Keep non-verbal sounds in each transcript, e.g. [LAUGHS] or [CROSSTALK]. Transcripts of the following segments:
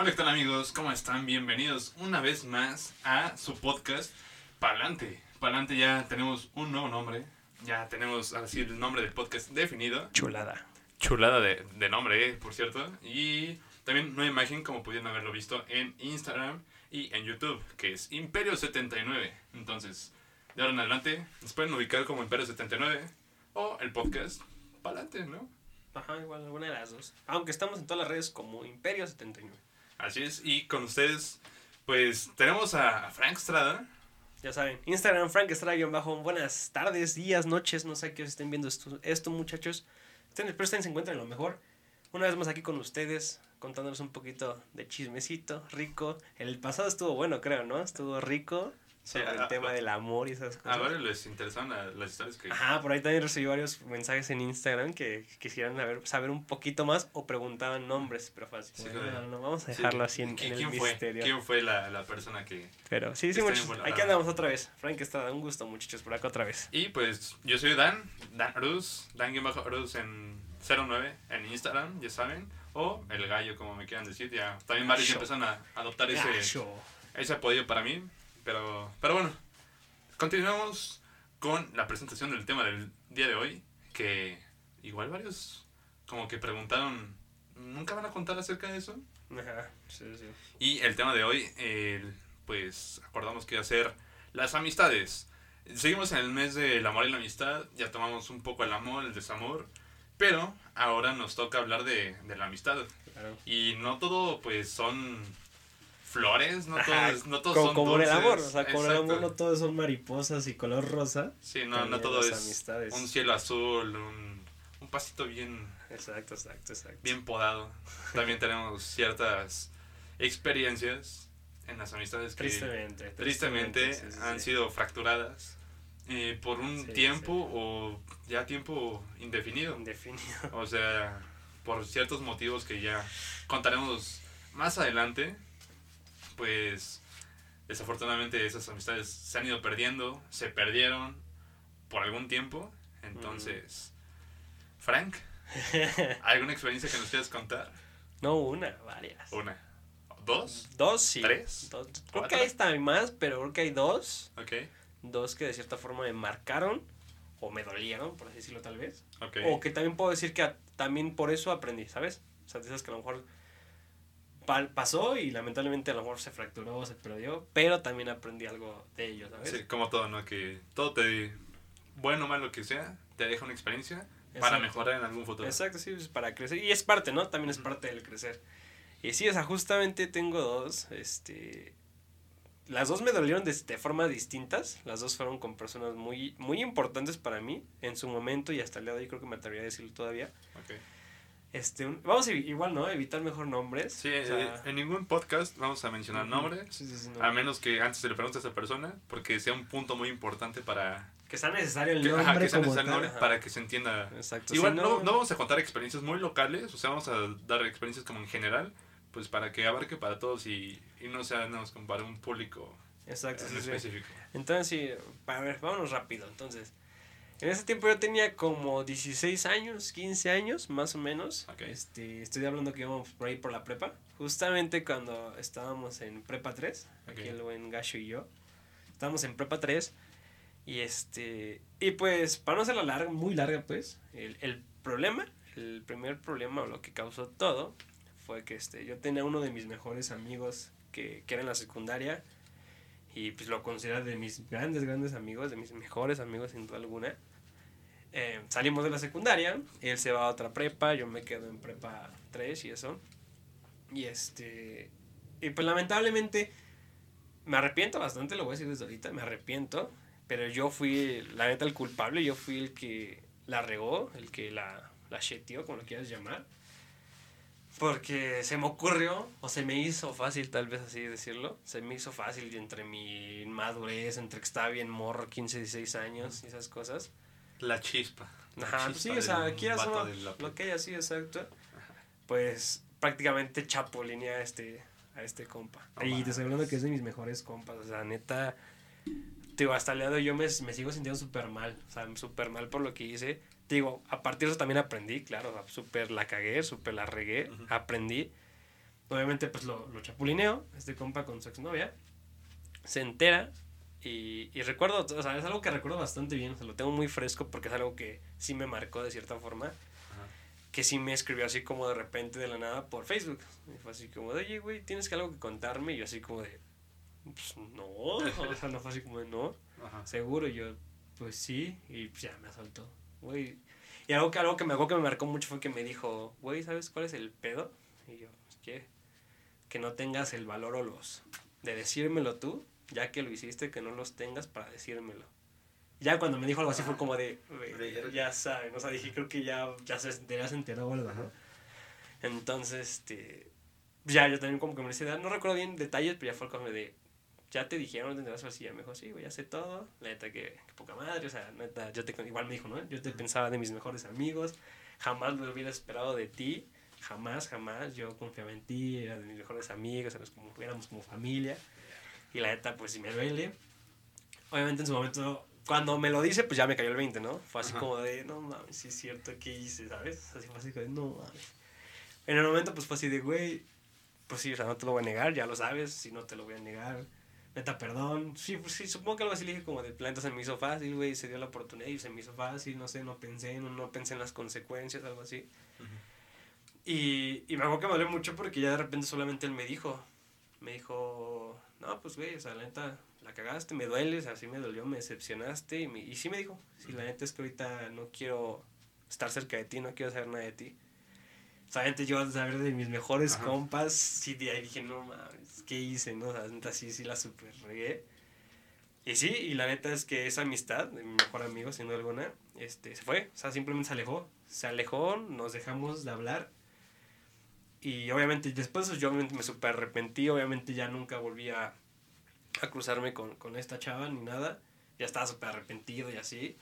Hola, ¿qué tal amigos? ¿Cómo están? Bienvenidos una vez más a su podcast Palante. Palante ya tenemos un nuevo nombre. Ya tenemos así el nombre del podcast definido. Chulada. Chulada de, de nombre, eh, por cierto. Y también nueva imagen como pudieron haberlo visto en Instagram y en YouTube, que es Imperio79. Entonces, de ahora en adelante, nos pueden ubicar como Imperio79 o el podcast Palante, ¿no? Ajá, igual, alguna de las dos. Aunque estamos en todas las redes como Imperio79. Así es, y con ustedes, pues tenemos a Frank Strada. Ya saben, Instagram Frank Estrada bajo buenas tardes, días, noches, no sé qué estén viendo esto, esto muchachos. Espero estén se encuentren lo mejor. Una vez más aquí con ustedes, contándonos un poquito de chismecito, rico. El pasado estuvo bueno, creo, ¿no? Estuvo rico sobre Sí, el a- tema a- del amor y esas A cosas. varios les interesan la- las historias que... Ajá, por ahí también recibí varios mensajes en Instagram que quisieran saber, saber un poquito más o preguntaban nombres, pero fue así. Sí, de- no, vamos a Sí, dejarlo así en, ¿qui- en el ¿quién fue? misterio. ¿Quién fue la, la persona que...? Pero sí, sí, muchachos. involucrado. Aquí andamos otra vez. Frank está, un gusto, muchachos, por acá otra vez. Y pues yo soy Dan, Dan Ruz, Dan-Ruz en 09 en Instagram, ya saben. O el gallo, como me quieran decir. Ya también varios empiezan a adoptar ese, ese apoyo para mí. Pero, pero bueno, continuamos con la presentación del tema del día de hoy. Que igual varios como que preguntaron, ¿nunca van a contar acerca de eso? Ajá, sí, sí. Y el tema de hoy, pues acordamos que iba a ser las amistades. Seguimos en el mes del amor y la amistad, ya tomamos un poco el amor, el desamor, pero ahora nos toca hablar de, de la amistad. Claro. Y no todo pues son flores, no Ajá, es- no todo como, son como el amor, o sea, como el amor no todo son mariposas y color rosa. Sí, no, no todo es amistades. un cielo azul, un, un pasito bien, Exacto, exacto, exacto. bien podado. También tenemos ciertas experiencias en las amistades que... Tristemente. tristemente sí, sí, han sí. sido fracturadas eh, por un tiempo o ya tiempo indefinido. Indefinido. O sea, por ciertos motivos que ya contaremos más adelante, pues desafortunadamente esas amistades se han ido perdiendo, se perdieron por algún tiempo. Entonces, Frank, [LAUGHS] ¿alguna experiencia que nos quieras contar? No una, varias. Una, dos, Dos, sí. ¿Tres? Dos. Creo que hay hasta más, pero creo que hay dos. ok, Dos que de cierta forma me marcaron o me dolieron, por así decirlo tal vez. ok. O que también puedo decir que también por eso aprendí, ¿sabes? O sea, esas que a lo mejor pasó y lamentablemente a lo mejor se fracturó se perdió, pero también aprendí algo de ello, ¿sabes? Sí, como todo, ¿no? Que todo te, bueno o malo que sea, te deja una experiencia para mejorar en algún futuro. Exacto, sí, es para crecer. Y es parte, ¿no? También es parte del crecer. Y sí, o sea, justamente tengo dos, este... Las dos me dolieron de, de formas distintas. Las dos fueron con personas muy, muy importantes para mí en su momento y hasta el día de hoy creo que me atrevería a decirlo todavía. Ok. Este, un- vamos a igual, ¿no? Evitar mejor nombres. Sí, O sea, eh, en ningún podcast vamos a mencionar ujú. nombres, Sí, sí, sí, no. a menos que antes se le pregunte a esa persona, porque sea un punto muy importante para Que sea necesario el que, nombre ajá, que sea necesario el nombre para que se entienda. Exacto. Igual si no, no vamos a contar experiencias muy locales, o sea, vamos a dar experiencias como en general, pues para que abarque para todos y, y no sea como para un público Exacto, en específico. Entonces, sí, a ver, vámonos rápido. Entonces, en ese tiempo yo tenía como 16 años, 15 años, más o menos. Este, estoy hablando que íbamos por ahí por la prepa. Justamente cuando estábamos en prepa 3, aquí el buen Gacho y yo. Estábamos en prepa 3. Y este, y pues, para no hacerla larga, muy larga, pues, el, el problema, el primer problema o lo que causó todo, fue que este, yo tenía uno de mis mejores amigos que, que era en la secundaria y pues lo considero de mis grandes, grandes amigos, de mis mejores amigos sin duda alguna. Eh, salimos de la secundaria, él se va a otra prepa, yo me quedo en prepa 3 y eso. Y este, y pues lamentablemente me arrepiento bastante, lo voy a decir desde ahorita, me arrepiento, pero yo fui, la neta, el culpable, yo fui el que la regó, el que la, la cheteó, como lo quieras llamar. Porque se me ocurrió, o se me hizo fácil, tal vez así decirlo. Se me hizo fácil entre mi madurez, entre que estaba bien morro, 15, 16 años y esas cosas. La chispa. La Ajá, pues sí, chispa o sea, quieras o lo que haya sido exacto. Pues prácticamente chapulineé a este, a este compa. Y te estoy hablando que es de mis mejores compas, o sea, neta. Digo, hasta el día de hoy yo me, me sigo sintiendo súper mal, o sea, súper mal por lo que hice. Digo, a partir de eso también aprendí, claro, o sea, súper la cagué, súper la regué, Ujú. aprendí. Obviamente, pues lo, lo chapulineo, este compa con su exnovia. Se entera y, y recuerdo, o sea, es algo que recuerdo bastante bien, o sea, lo tengo muy fresco porque es algo que sí me marcó de cierta forma. Que sí me escribió así como de repente de la nada por Facebook. Y fue así como de, oye, güey, ¿tienes que algo que contarme? Y yo así como de, pues no. O sea, no fue así como de, no. Ajá. Seguro, y yo, pues sí, y pues ya me asaltó, güey. Y algo que, algo que me algo que me marcó mucho fue que me dijo, güey, ¿sabes cuál es el pedo? Y yo, ¿qué? Que no tengas el valor o los de decírmelo tú, ya que lo hiciste, que no los tengas para decírmelo. Ya cuando me dijo algo así fue como de, ya saben, o sea, dije, creo que ya, ya se, ya se enteró o algo, ¿no? Entonces, este, ya yo también como que me decía, no recuerdo bien detalles, pero ya fue como de, ya te dijeron, ¿te enteras así? Ya me dijo, sí, güey, ya sé todo. La neta, que, que poca madre, o sea, neta, yo te, igual me dijo, ¿no? Yo te pensaba de mis mejores amigos, jamás lo hubiera esperado de ti, jamás, jamás. Yo confiaba en ti, era de mis mejores amigos, éramos como, éramos como familia. Y la neta, pues sí me duele. Obviamente en su momento, cuando me lo dice, pues ya me cayó el 20, ¿no? Fue así Ajá. como de, no mames, sí es cierto, ¿qué hice, sabes? Así fue así como de, no mames. En el momento, pues fue así de, güey, pues sí, o sea, no te lo voy a negar, ya lo sabes, si no te lo voy a negar. Neta, perdón. Sí, pues sí, supongo que algo así le dije como de planta se me hizo fácil, güey, se dio la oportunidad y se me hizo fácil, no sé, no pensé, no, no pensé en las consecuencias, algo así. Y, y me acuerdo que me dolió mucho porque ya de repente solamente él me dijo, me dijo, no, pues güey, o sea, la neta, la cagaste, me duele, o sea, sí me dolió, me decepcionaste. Y, me- y sí me dijo, sí, la neta es que ahorita no quiero estar cerca de ti, no quiero saber nada de ti. O sea, gente, yo a saber de mis mejores Ajá. compas, sí, de ahí dije, no mames, ¿qué hice? No? O sea, neta, sí, sí la super regué. Y sí, y la neta es que esa amistad, de mi mejor amigo, sin duda alguna, este, se fue. O sea, simplemente se alejó. Se alejó, nos dejamos de hablar. Y obviamente después de eso yo me super arrepentí. Obviamente ya nunca volví a, a cruzarme con, con esta chava ni nada. Ya estaba súper arrepentido y así.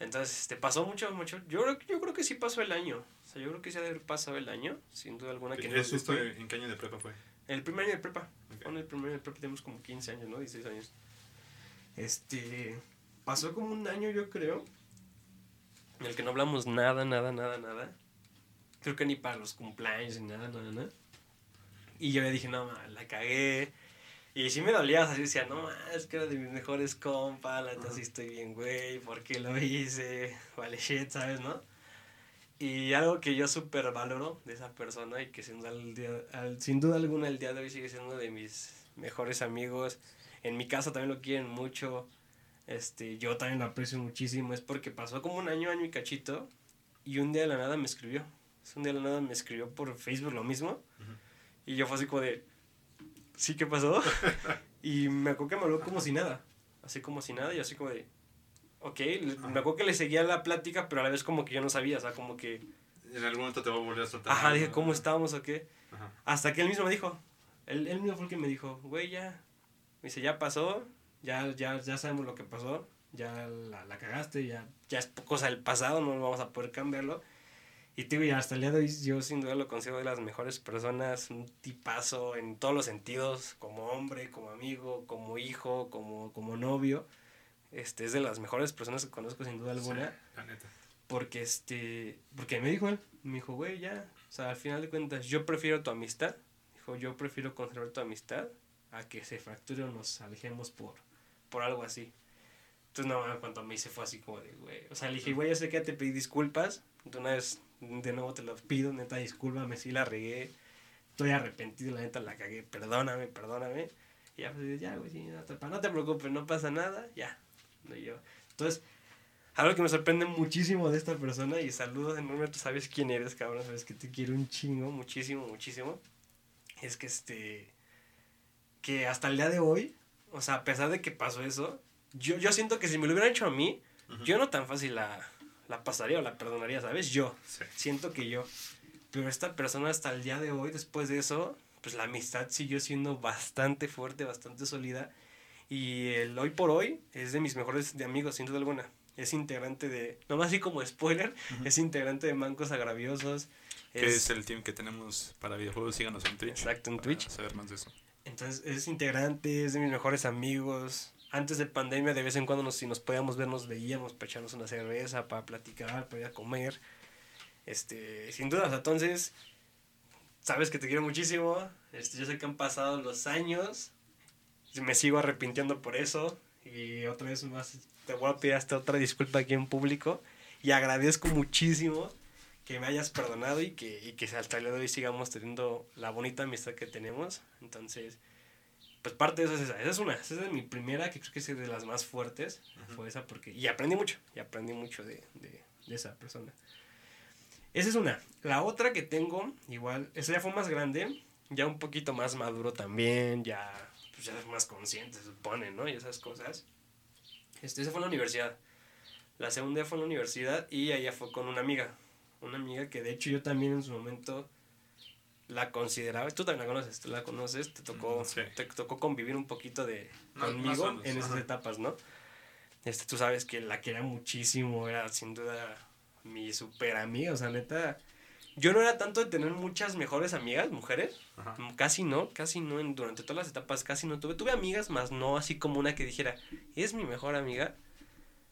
Entonces, este, pasó mucho, mucho. Yo creo, yo creo que sí pasó el año. O sea, yo creo que sí ha de haber pasado el año, sin duda alguna. Que no ¿Eso supe. en qué año de prepa fue? El primer año de prepa. Ok. Fue en el primer año de prepa tenemos como 15 años, ¿no? 16 años. Este. Pasó como un año, yo creo. En el que no hablamos nada, nada, nada, nada. Creo que ni para los cumpleaños ni nada, nada, nada. Y yo le dije, no, la cagué. Y sí me dolía, o sea, yo decía, no, es que era de mis mejores compas, la neta sí estoy bien, güey, ¿por qué lo hice? Vale, shit, ¿sabes, no? Y algo que yo súper valoro de esa persona y que sin duda, al día- al- sin duda alguna el día de hoy sigue siendo de mis mejores amigos. En mi casa también lo quieren mucho. Este, yo también lo aprecio muchísimo. Es porque pasó como un año, año y cachito. Y un día de la nada me escribió. Un día de la nada me escribió por Facebook lo mismo. Y yo fue así como de, ¿sí qué pasó? [LAUGHS] y me acuerdo que me habló como si nada. Así como si nada. Y así como de, ok. le- Me acuerdo que le seguía la plática, pero a la vez como que yo no sabía. O sea, como que, En algún momento te va a volver a soltar. ajá, dije. ¿cómo estábamos o qué? Ajá. Hasta que él mismo me dijo. Él, él mismo fue el que me dijo, güey, ya. Me dice, ya pasó, ya, ya, ya sabemos lo que pasó, ya la, la cagaste, ya, ya es cosa del pasado, no vamos a poder cambiarlo. Y te digo, hasta el día de hoy yo sin duda lo considero de las mejores personas, un tipazo en todos los sentidos, como hombre, como amigo, como hijo, como, como novio. Este, es de las mejores personas que conozco sin duda alguna. Sí, la neta. Porque este, porque me dijo él, me dijo, güey, ya, o sea, al final de cuentas, yo prefiero tu amistad, dijo, yo prefiero conservar tu amistad a que se fracture o nos alejemos por, por algo así. Entonces, no, en cuanto me hice fue así como de, güey, o sea, le dije, güey, yo sé que ya te pedí disculpas, de una vez, de nuevo te lo pido, neta, discúlpame, sí la regué, estoy arrepentido, la neta la cagué, perdóname, perdóname. Y ya, pues, ya, güey, sí, no te, no te preocupes, no pasa nada, ya. No, yo. Entonces, algo que me sorprende muchísimo de esta persona, y saludos enorme, tú sabes quién eres, cabrón, sabes que te quiero un chingo, muchísimo, muchísimo, es que este, que hasta el día de hoy, o sea, a pesar de que pasó eso, yo, yo siento que si me lo hubieran hecho a mí, yo no tan fácil la, la pasaría o la perdonaría, ¿sabes? Yo, Sí. siento que yo. Pero esta persona hasta el día de hoy, después de eso, pues la amistad siguió siendo bastante fuerte, bastante sólida. Y el hoy por hoy es de mis mejores de amigos, sin duda alguna. Es integrante de, nomás así como spoiler, es integrante de Mancos Agraviosos. Que es el team que tenemos para videojuegos. Síganos en Twitch. Exacto, en Twitch. Saber más de eso. Entonces es integrante, es de mis mejores amigos. Antes de pandemia, de vez en cuando, nos, si nos podíamos ver, nos veíamos para echarnos una cerveza, para platicar, para ir a comer. Este, sin duda, o sea, entonces, sabes que te quiero muchísimo. Este, yo sé que han pasado los años. Me sigo arrepintiendo por eso. Y otra vez más te voy a pedir hasta otra disculpa aquí en público. Y agradezco muchísimo que me hayas perdonado y que, y que hasta el día de hoy sigamos teniendo la bonita amistad que tenemos. Entonces, pues parte de eso es esa. Esa es una. Esa es mi primera, que creo que es de las más fuertes. Fue esa porque... Y aprendí mucho. Y aprendí mucho de, de, de esa persona. Esa es una. La otra que tengo, igual, esa ya fue más grande, ya un poquito más maduro también, ya, pues ya es más consciente, se supone, ¿no? Y esas cosas. Este, esa fue en la universidad. La segunda fue en la universidad y ella fue con una amiga. Una amiga que de hecho yo también en su momento la consideraba. Tú también la conoces, tú la conoces, te tocó, te tocó convivir un poquito de conmigo en esas etapas, ¿no? Este, tú sabes que la quería muchísimo, era sin duda mi super amiga, o sea, neta. Yo no era tanto de tener muchas mejores amigas, mujeres. Casi no, casi no. En, durante todas las etapas casi no tuve. Tuve amigas, más no así como una que dijera, es mi mejor amiga.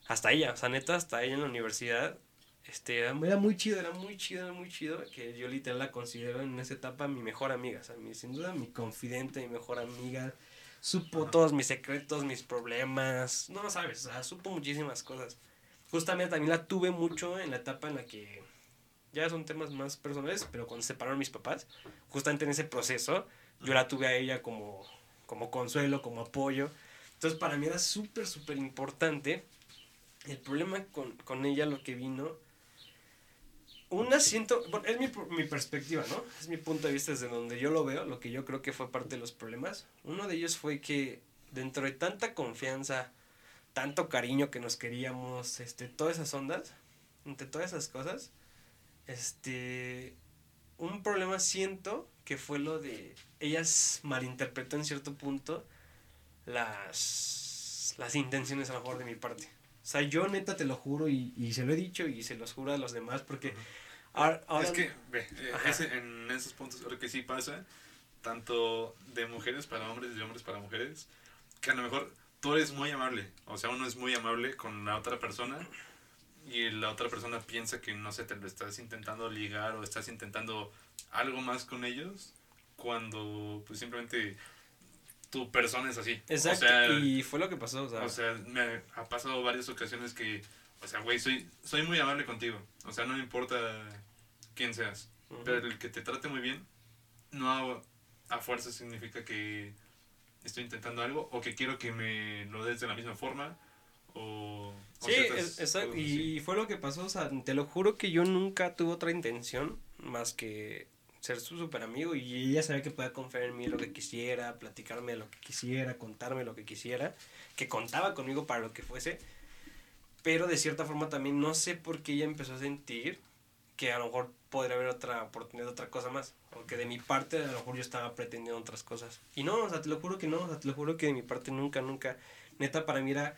Hasta ella, o sea, neta, hasta ella en la universidad. Este, era, muy chido, era muy chido, era muy chido. Que yo literal la considero en esa etapa mi mejor amiga. O sea, mi, sin duda mi confidente, mi mejor amiga. Supo todos mis secretos, mis problemas. No lo sabes, o sea, supo muchísimas cosas justamente también la tuve mucho en la etapa en la que ya son temas más personales, pero cuando se separaron mis papás, justamente en ese proceso, yo la tuve a ella como, como consuelo, como apoyo. Entonces para mí era súper, súper importante. El problema con, con, ella, lo que vino, una siento, bueno, es mi, mi, perspectiva, ¿no? Es mi punto de vista desde donde yo lo veo, lo que yo creo que fue parte de los problemas. Uno de ellos fue que dentro de tanta confianza, tanto cariño que nos queríamos, este, todas esas ondas, entre todas esas cosas, este, un problema siento que fue lo de, ellas malinterpretó en cierto punto las, las intenciones a lo mejor de mi parte. O sea, yo neta te lo juro y, y se lo he dicho y se los juro a los demás porque... ahora, es que, ve, eh, en esos puntos creo que sí pasa, tanto de mujeres para hombres y de hombres para mujeres, que a lo mejor tú eres muy amable. O sea, uno es muy amable con la otra persona y la otra persona piensa que, no sé, te lo estás intentando ligar o estás intentando algo más con ellos cuando pues simplemente tu persona es así. Exacto, y fue lo que pasó. O sea, o sea, me ha pasado varias ocasiones que, o sea, güey, soy, soy muy amable contigo. O sea, no me importa quién seas. Pero el que te trate muy bien, no a fuerza significa que estoy intentando algo o que quiero que me lo des de la misma forma o... sí, exacto. Y fue lo que pasó, o sea, te lo juro que yo nunca tuve otra intención más que ser su super amigo y ella sabía que podía confiar en mí lo que quisiera, platicarme lo que quisiera, contarme lo que quisiera, que contaba conmigo para lo que fuese, pero de cierta forma también no sé por qué ella empezó a sentir que a lo mejor podría haber otra oportunidad, otra cosa más. Porque de mi parte a lo mejor yo estaba pretendiendo otras cosas. Y no, o sea, te lo juro que no, o sea, te lo juro que de mi parte nunca, nunca. Neta, para mí era...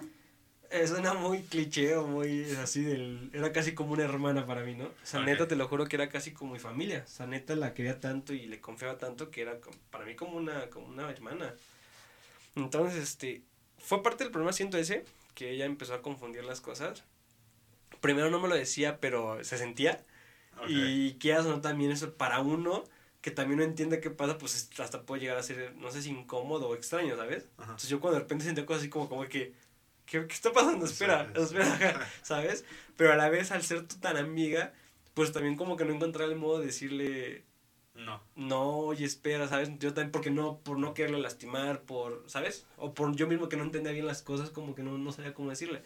Suena muy cliché o muy así del... Era casi como una hermana para mí, ¿no? O sea, neta, te lo juro que era casi como mi familia. O sea, neta la quería tanto y le confiaba tanto que era para mí como una, como una hermana. Entonces, este... Fue parte del problema, siento ese, que ella empezó a confundir las cosas. Primero no me lo decía, pero se sentía. Y quieras o no también eso para uno que también no entiende qué pasa, pues hasta puede llegar a ser, no sé si incómodo o extraño, ¿sabes? Entonces yo cuando de repente sentía cosas así como, como que, ¿qué, qué está pasando? Espera, espera, [LAUGHS] ¿sabes? Pero a la vez, al ser tú tan amiga, pues también como que no encontrar el modo de decirle... No. No, oye, espera, ¿sabes? Yo también, porque no, por no quererle lastimar, por, ¿sabes? O por yo mismo que no entendía bien las cosas, como que no, no sabía cómo decirle.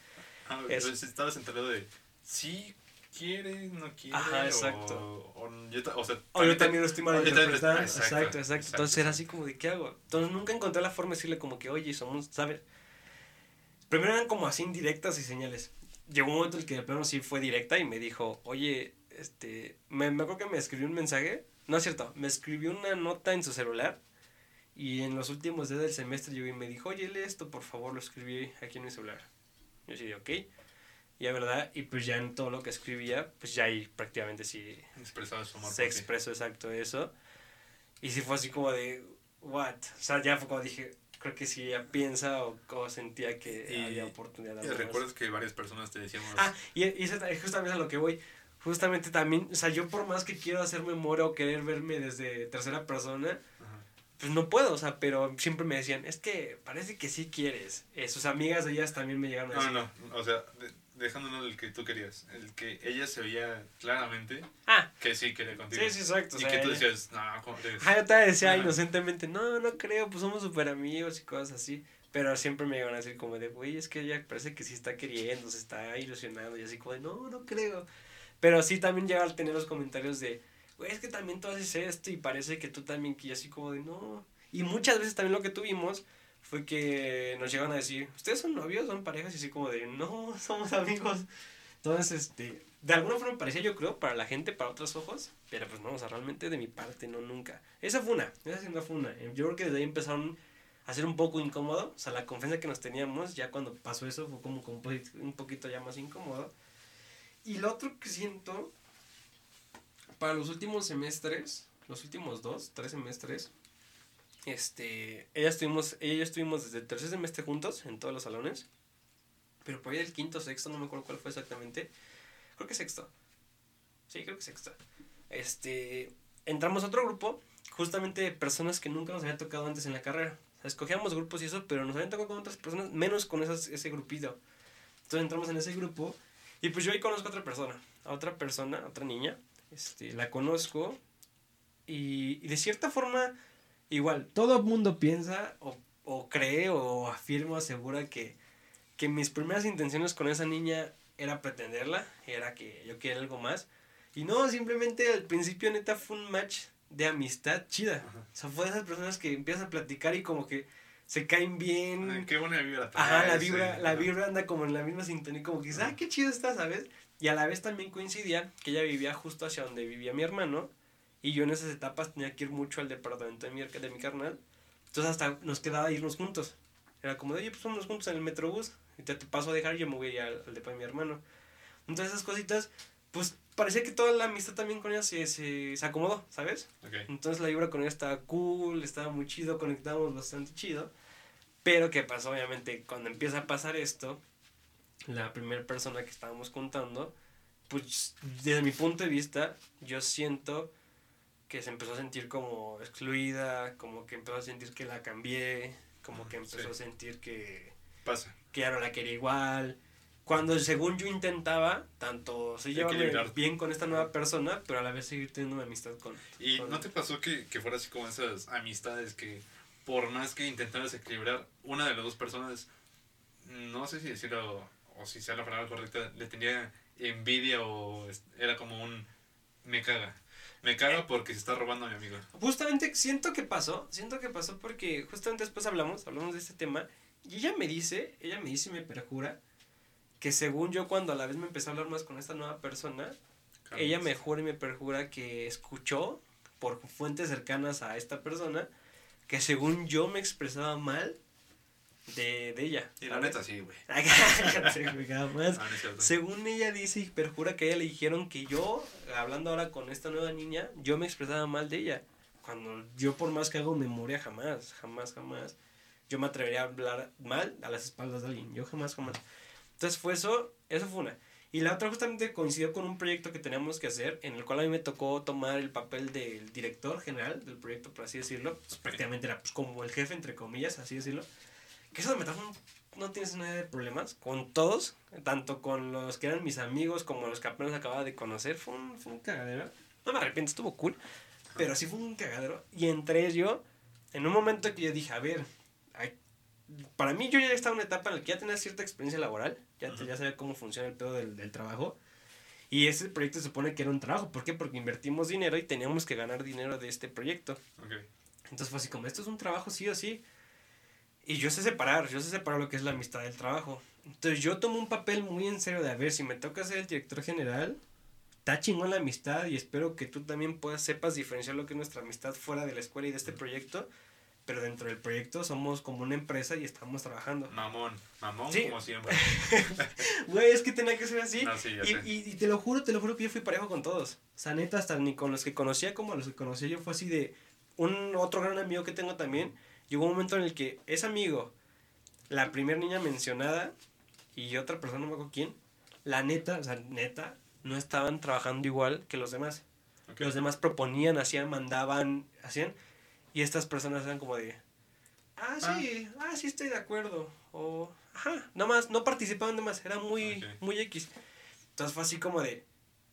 Ah, pero estabas enterado de, sí, quiere, no quiere. Ajá, exacto. O, yo, o, sea, o yo también lo estoy mal exacto, exacto, exacto, Entonces era así como de, ¿qué hago? Entonces nunca encontré la forma de decirle como que, oye, somos, ¿sabes? Primero eran como así indirectas y señales. Llegó un momento en el que de plano sí fue directa y me dijo, oye, este, me, me acuerdo que me escribió un mensaje. No es cierto, me escribió una nota en su celular. Y en los últimos días del semestre yo y me dijo, oye, lee esto, por favor, lo escribí aquí en mi celular. Yo sí, ok. Y verdad, y pues ya en todo lo que escribía, pues ya ahí prácticamente sí Expresaba su amor se expresó exacto eso. Y sí fue así como de, what? O sea, ya fue como dije, creo que si ella piensa o, como sentía que había oportunidad. Y recuerdas que varias personas te decíamos... Ah, y, y eso es justamente a lo que voy. justamente también, o sea, yo por más que quiero hacer memoria o querer verme desde tercera persona, Ajá. pues no puedo, o sea, pero siempre me decían, es que parece que sí quieres. Eh, sus amigas de ellas también me llegaron a No, decir. no, o sea, de- dejándonos el que tú querías, el que ella se veía claramente Ah, que sí quería contigo. sí, sí, exacto. o Y sea, que tú ella- decías, no, ¿cómo crees? Ajá, yo te decía Ajá. inocentemente, no, no creo, pues somos súper amigos y cosas así. Pero siempre me iban a decir como de, güey, es que ella parece que sí está queriendo, se está ilusionando y así como de, no, no creo. Pero sí también llega a tener los comentarios de, güey, es que también tú haces esto y parece que tú también, que así como de, no. Y muchas veces también lo que tuvimos fue que nos llegan a decir, ¿ustedes son novios, son parejas? Y así como de, no, [LAUGHS] somos amigos. Entonces, este, de alguna forma parecía yo creo para la gente, para otros ojos, pero pues no, o sea, realmente de mi parte no nunca. Esa fue una, esa sí fue una. Yo creo que desde ahí empezaron a ser un poco incómodo, o sea, la confianza que nos teníamos, ya cuando pasó eso fue como, como un poquito ya más incómodo. Y lo otro que siento, para los últimos semestres, los últimos dos, tres semestres, este, ella estuvimos, ella y yo estuvimos desde el tercer semestre juntos en todos los salones, pero por ahí el quinto, sexto, no me acuerdo cuál fue exactamente, creo que sexto, sí, creo que sexto, este, entramos a otro grupo, justamente personas que nunca nos había tocado antes en la carrera, o sea, escogíamos grupos y eso, pero nos habían tocado con otras personas, menos con esas, ese grupito, entonces entramos en ese grupo, y pues yo ahí conozco a otra persona, a otra persona, a otra niña, este, la conozco, y, y de cierta forma, igual, todo el mundo piensa o, o cree o afirma o asegura que, que mis primeras intenciones con esa niña era pretenderla, era que yo quería algo más. Y no, simplemente al principio neta fue un match de amistad chida. Ajá. O sea, fue de esas personas que empiezan a platicar y como que se caen bien. Ay, Qué buena vibra Ajá, la vibra, eh. la vibra anda como en la misma sintonía, como que dices, ah, qué chido está, ¿sabes? Y a la vez también coincidía que ella vivía justo hacia donde vivía mi hermano, y yo en esas etapas tenía que ir mucho al departamento de mi, de mi carnal, entonces hasta nos quedaba irnos juntos. Era como de, oye, pues vámonos juntos en el metrobús, y te, te paso a dejar y yo me voy al, al depa de mi hermano. Entonces esas cositas, pues parecía que toda la amistad también con ella se, se, se acomodó, ¿sabes? Ok. Entonces la vibra con ella estaba cool, estaba muy chido, conectábamos bastante chido. Pero ¿qué pasó? Obviamente, cuando empieza a pasar esto, la primera persona que estábamos contando, pues desde mi punto de vista, yo siento que se empezó a sentir como excluida, como que empezó a sentir que la cambié, como que empezó Sí. a sentir que, Pasa. que ya no la quería igual. Cuando según yo intentaba, tanto sí llevarme bien con esta nueva persona, pero a la vez seguir teniendo una amistad con... ¿Y con- no te pasó que, que fuera así como esas amistades que por más que intentaras equilibrar, una de las dos personas, no sé si decirlo o si sea la palabra correcta, le tenía envidia o era como un me caga. Me caga porque se está robando a mi amigo. Justamente siento que pasó, siento que pasó porque justamente después hablamos, hablamos de este tema y ella me dice, ella me dice y me perjura que según yo cuando a la vez me empecé a hablar más con esta nueva persona, ella me jura y me perjura que escuchó por fuentes cercanas a esta persona que según yo me expresaba mal de, de ella. Y la neta sí, güey. [LAUGHS] Más. Ah, no. Según ella dice y perjura que a ella le dijeron que yo, hablando ahora con esta nueva niña, yo me expresaba mal de ella. Cuando yo por más que hago memoria, jamás, jamás, jamás. Yo me atrevería a hablar mal a las espaldas de alguien. Yo jamás, jamás. Entonces fue eso, eso fue una. Y la otra justamente coincidió con un proyecto que teníamos que hacer, en el cual a mí me tocó tomar el papel del director general del proyecto, por así decirlo. Pues, prácticamente era pues, como el jefe, entre comillas, así decirlo. Que eso me trajo un no tienes nada de problemas con todos, tanto con los que eran mis amigos como los que apenas acababa de conocer. Fue un, fue un cagadero. No me arrepiento, estuvo cool, pero sí fue un cagadero. Y entre ellos, en un momento que yo dije, a ver, hay- para mí yo ya estaba en una etapa en la que ya tenía cierta experiencia laboral, ya, ya sabía cómo funciona el pedo del, del trabajo. Y ese proyecto se supone que era un trabajo. ¿Por qué? Porque invertimos dinero y teníamos que ganar dinero de este proyecto. Ok. Entonces fue así como, esto es un trabajo sí o sí. Y yo sé separar, yo sé separar lo que es la amistad del trabajo. Entonces yo tomo un papel muy en serio de, a ver, si me toca ser el director general, está chingón la amistad y espero que tú también puedas, sepas diferenciar lo que es nuestra amistad fuera de la escuela y de este proyecto. Pero dentro del proyecto somos como una empresa y estamos trabajando. Mamón, mamón Sí. como siempre. [LAUGHS] Güey, es que tenía que ser así. No, sí, y, y, y te lo juro, te lo juro que yo fui parejo con todos. O sea, neta, hasta ni con los que conocía como a los que conocía yo fue así de un otro gran amigo que tengo también. Llegó un momento en el que ese amigo, la primera niña mencionada y otra persona, no me acuerdo quién, la neta, o sea, neta, no estaban trabajando igual que los demás. Ok. Los demás proponían, hacían, mandaban, hacían. Y estas personas eran como de, ah, sí, ah, sí estoy de acuerdo. O, ajá, nada más, no participaban de más, era muy, muy X. Entonces fue así como de,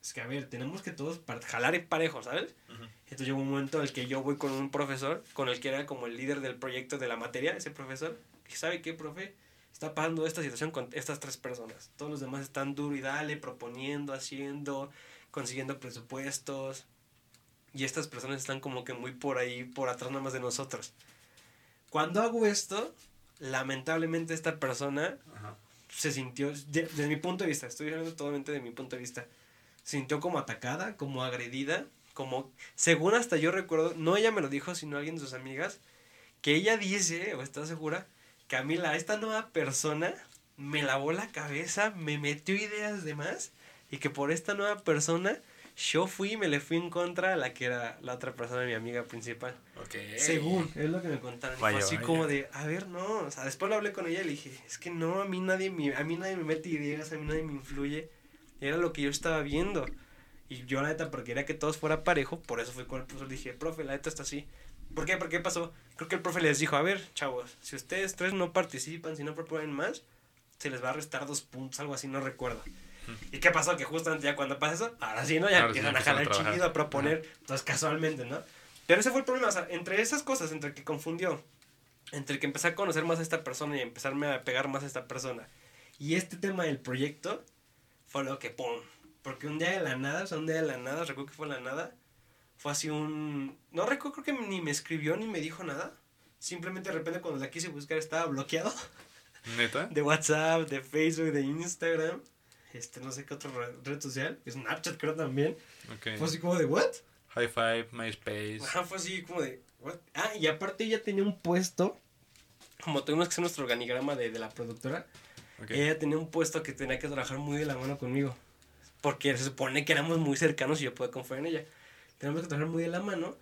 es que a ver, tenemos que todos jalar y parejo, ¿sabes? Entonces llegó un momento en el que yo voy con un profesor, con el que era como el líder del proyecto de la materia, ese profesor, que sabe qué, profe, está pasando esta situación con estas tres personas. Todos los demás están duro y dale, proponiendo, haciendo, consiguiendo presupuestos. Y estas personas están como que muy por ahí, por atrás nada más de nosotros. Cuando hago esto, lamentablemente esta persona Ajá. se sintió, de- desde mi punto de vista, estoy hablando totalmente de mi punto de vista, sintió como atacada, como agredida, como, según hasta yo recuerdo, no ella me lo dijo, sino alguien de sus amigas, que ella dice, o está segura, que a mí la, esta nueva persona me lavó la cabeza, me metió ideas de más, y que por esta nueva persona yo fui y me le fui en contra a la que era la otra persona, mi amiga principal. Según, es lo que me contaron. Vaya, así vaya. como de, a ver, no, o sea, después lo hablé con ella y le dije, es que no, a mí nadie me, a mí nadie me mete ideas, a mí nadie me influye. Era lo que yo estaba viendo. Y yo la neta, porque quería que todos fuera parejo, por eso fui con el profesor, dije, profe, la neta está así. ¿Por qué? ¿Por qué pasó? Creo que el profe les dijo, a ver, chavos, si ustedes tres no participan, si no proponen más, se les va a restar dos puntos, algo así, no recuerdo. ¿Y qué pasó? Que justamente ya cuando pasa eso, ahora sí, ¿no? Ya Ahora sí empiezan a empiezan jalar chido, a proponer, entonces casualmente, ¿no? Pero ese fue el problema, o sea, entre esas cosas, entre que confundió, entre que empecé a conocer más a esta persona y empezarme a pegar más a esta persona, y este tema del proyecto, fue lo que ¡pum! Porque un día de la nada, o sea, un día de la nada, recuerdo que fue la nada, fue así un... No recuerdo, creo que ni me escribió ni me dijo nada. Simplemente de repente cuando la quise buscar estaba bloqueado ¿Neta? [LAUGHS] de WhatsApp, de Facebook, de Instagram, este, no sé qué otra red, red social, Snapchat creo también. Ok. Fue así como de, ¿what? High Five, MySpace. Ajá, fue así como de, ¿what? Ah, y aparte ella tenía un puesto, como tuvimos que hacer nuestro organigrama de, de la productora, Ok. ella tenía un puesto que tenía que trabajar muy de la mano conmigo. Porque se supone que éramos muy cercanos y yo puedo confiar en ella. Teníamos que trabajar muy de la mano.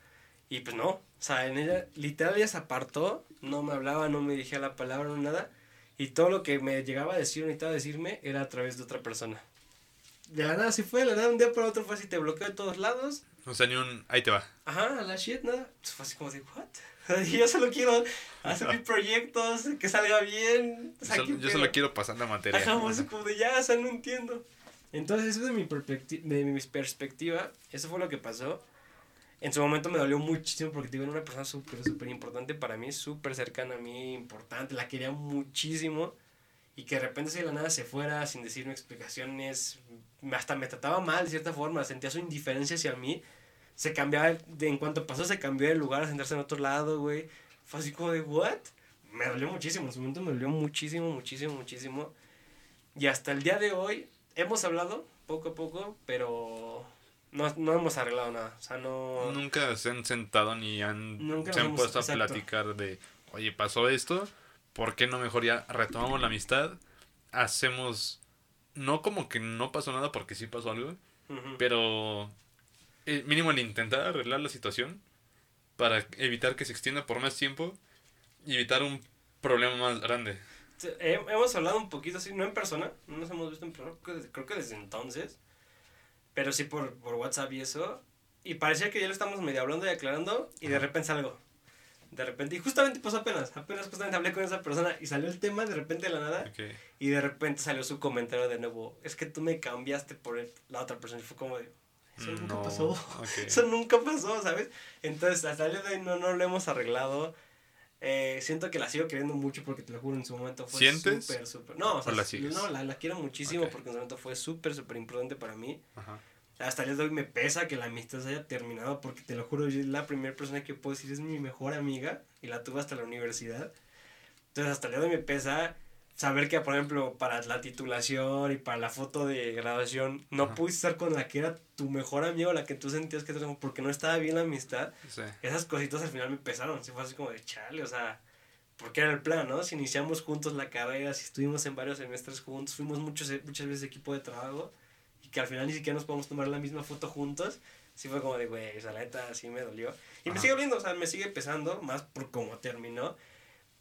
Y pues no. O sea, en ella, literal, ella se apartó. No me hablaba, no me dirigía la palabra, no nada. Y todo lo que me llegaba a decir o necesitaba decirme era a través de otra persona. De la nada, si fue, de la nada, un día para otro fue así, te bloqueo de todos lados. O sea, ni un. Ahí te va. Ajá, la shit, nada. Fue así como de, ¿what? [LAUGHS] Yo solo quiero hacer mis [LAUGHS] proyectos, que salga bien. O sea, Solo- ¿qué yo solo quiero pasar la materia. Ajá, pues como de ya, o sea, no entiendo. Entonces, eso de mi, de mi perspectiva, eso fue lo que pasó. En su momento me dolió muchísimo porque era una persona súper, súper importante para mí, súper cercana a mí, importante, la quería muchísimo. Y que de repente si de la nada se fuera sin decirme explicaciones, hasta me trataba mal de cierta forma, sentía su indiferencia hacia mí. Se cambiaba, de, en cuanto pasó, se cambió de lugar a sentarse en otro lado, güey. Fue así como de, ¿what? Me dolió muchísimo, en su momento me dolió muchísimo, muchísimo, muchísimo. Y hasta el día de hoy hemos hablado poco a poco, pero no, no hemos arreglado nada. O sea, no... Nunca se han sentado ni han, Nunca se han hemos- puesto a exacto. platicar de, oye, pasó esto, ¿por qué no mejor ya retomamos la amistad? Hacemos, no como que no pasó nada porque sí pasó algo, pero eh, mínimo el intentar arreglar la situación para evitar que se extienda por más tiempo y evitar un problema más grande. Hemos hablado un poquito así, no en persona, no nos hemos visto en persona, creo que desde, creo que desde entonces, pero sí por, por WhatsApp y eso. Y parecía que ya lo estamos medio hablando y aclarando, y de repente salgo. De repente, y justamente pasó apenas, apenas justamente hablé con esa persona y salió el tema de repente de la nada, Ok. y de repente salió su comentario de nuevo, es que tú me cambiaste por el- la otra persona, y fue como de, eso nunca No, pasó. ok. [LAUGHS] Eso nunca pasó, ¿sabes? Entonces, hasta el día de hoy no, no lo hemos arreglado. Eh, siento que la sigo queriendo mucho porque te lo juro, en su momento fue súper, súper. No, o sea, ¿O la sigues? no, la, la quiero muchísimo Ok. porque en su momento fue súper, súper importante para mí. Ajá. Hasta el día de hoy me pesa que la amistad se haya terminado porque te lo juro, yo es la primera persona que puedo decir es mi mejor amiga y la tuve hasta la universidad. Entonces, hasta el día de hoy me pesa saber que, por ejemplo, para la titulación y para la foto de graduación, no Ajá. pudiste estar con la que era tu mejor amigo, la que tú sentías que te porque no estaba bien la amistad. Sí. Esas cositas al final me pesaron. Se fue así como de chale, o sea, porque era el plan, ¿no? Si iniciamos juntos la carrera, si estuvimos en varios semestres juntos, fuimos muchos, muchas veces equipo de trabajo y que al final ni siquiera nos podemos tomar la misma foto juntos. Sí fue como de, güey, o sea, la neta sí me dolió. Y me sigue doliendo, o sea, me sigue pesando, más por cómo terminó.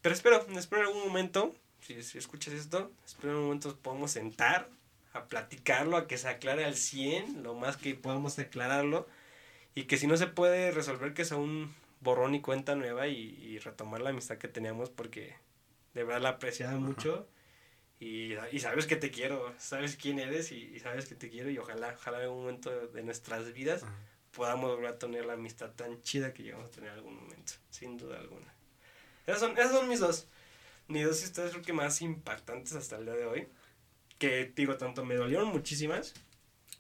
Pero espero, espero en algún momento, si, si escuchas esto, espero en algún momento podamos sentar, a platicarlo, a que se aclare al 100, lo más que podamos aclararlo, y que si no se puede resolver que sea un borrón y cuenta nueva y, y retomar la amistad que teníamos porque de verdad la apreciaba mucho y, y sabes que te quiero, sabes quién eres y, y sabes que te quiero y ojalá, ojalá en algún momento de, de nuestras vidas Ajá. podamos volver a tener la amistad tan chida que llegamos a tener en algún momento, sin duda alguna. Esas son, esas son mis dos, mis dos historias creo que más impactantes hasta el día de hoy, que digo, tanto me dolieron muchísimas,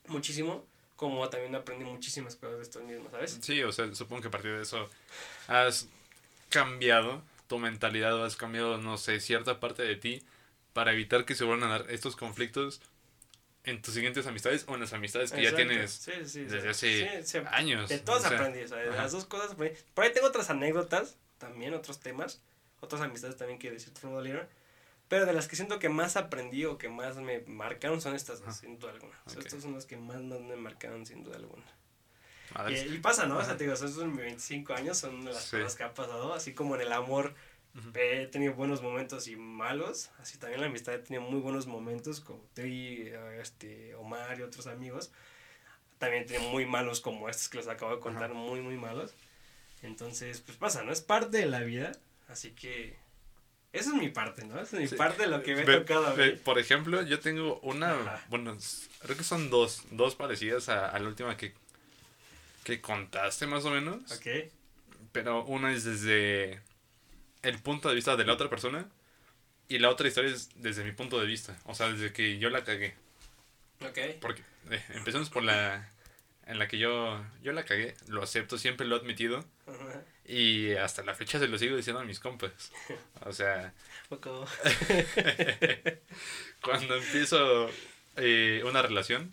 muchísimo, como también aprendí muchísimas cosas de estos mismos, ¿sabes? Sí, o sea, supongo que a partir de eso has cambiado tu mentalidad o has cambiado, no sé, cierta parte de ti para evitar que se vuelvan a dar estos conflictos en tus siguientes amistades o en las amistades que ya Exacto. tienes Sí, sí, sí, desde hace sí, años. De todos o sea, aprendí, o sea, de las dos cosas aprendí. Por ahí tengo otras anécdotas, también otros temas, otras amistades también que de cierta forma dolieron. Pero de las que siento que más aprendí o que más me marcaron son estas dos, Ajá. sin duda alguna. O sea, estas son las que más, más me marcaron, sin duda alguna. madres. Y, y pasa, ¿no? O sea, te digo, son estos mis 25 años, son de las Sí. cosas que ha pasado. Así como en el amor Ujú. he tenido buenos momentos y malos, así también la amistad he tenido muy buenos momentos, como y eh, este, Omar y otros amigos. También he tenido muy malos como estos que les acabo de contar, muy, muy malos. Entonces, pues pasa, ¿no? Es parte de la vida, así que... Esa es mi parte, ¿no? Esa es mi Sí. parte de lo que me ha tocado a mí. Por ejemplo, yo tengo una, Ajá. bueno, creo que son dos, dos parecidas a, a la última que, que contaste más o menos. Ok. Pero una es desde el punto de vista de la otra persona y la otra historia es desde mi punto de vista. O sea, desde que yo la cagué. Ok. Porque eh, empezamos por la en la que yo, yo la cagué. Lo acepto, siempre lo he admitido. Y hasta la fecha se lo sigo diciendo a mis compas. O sea, [LAUGHS] [LAUGHS] cuando empiezo eh, una relación,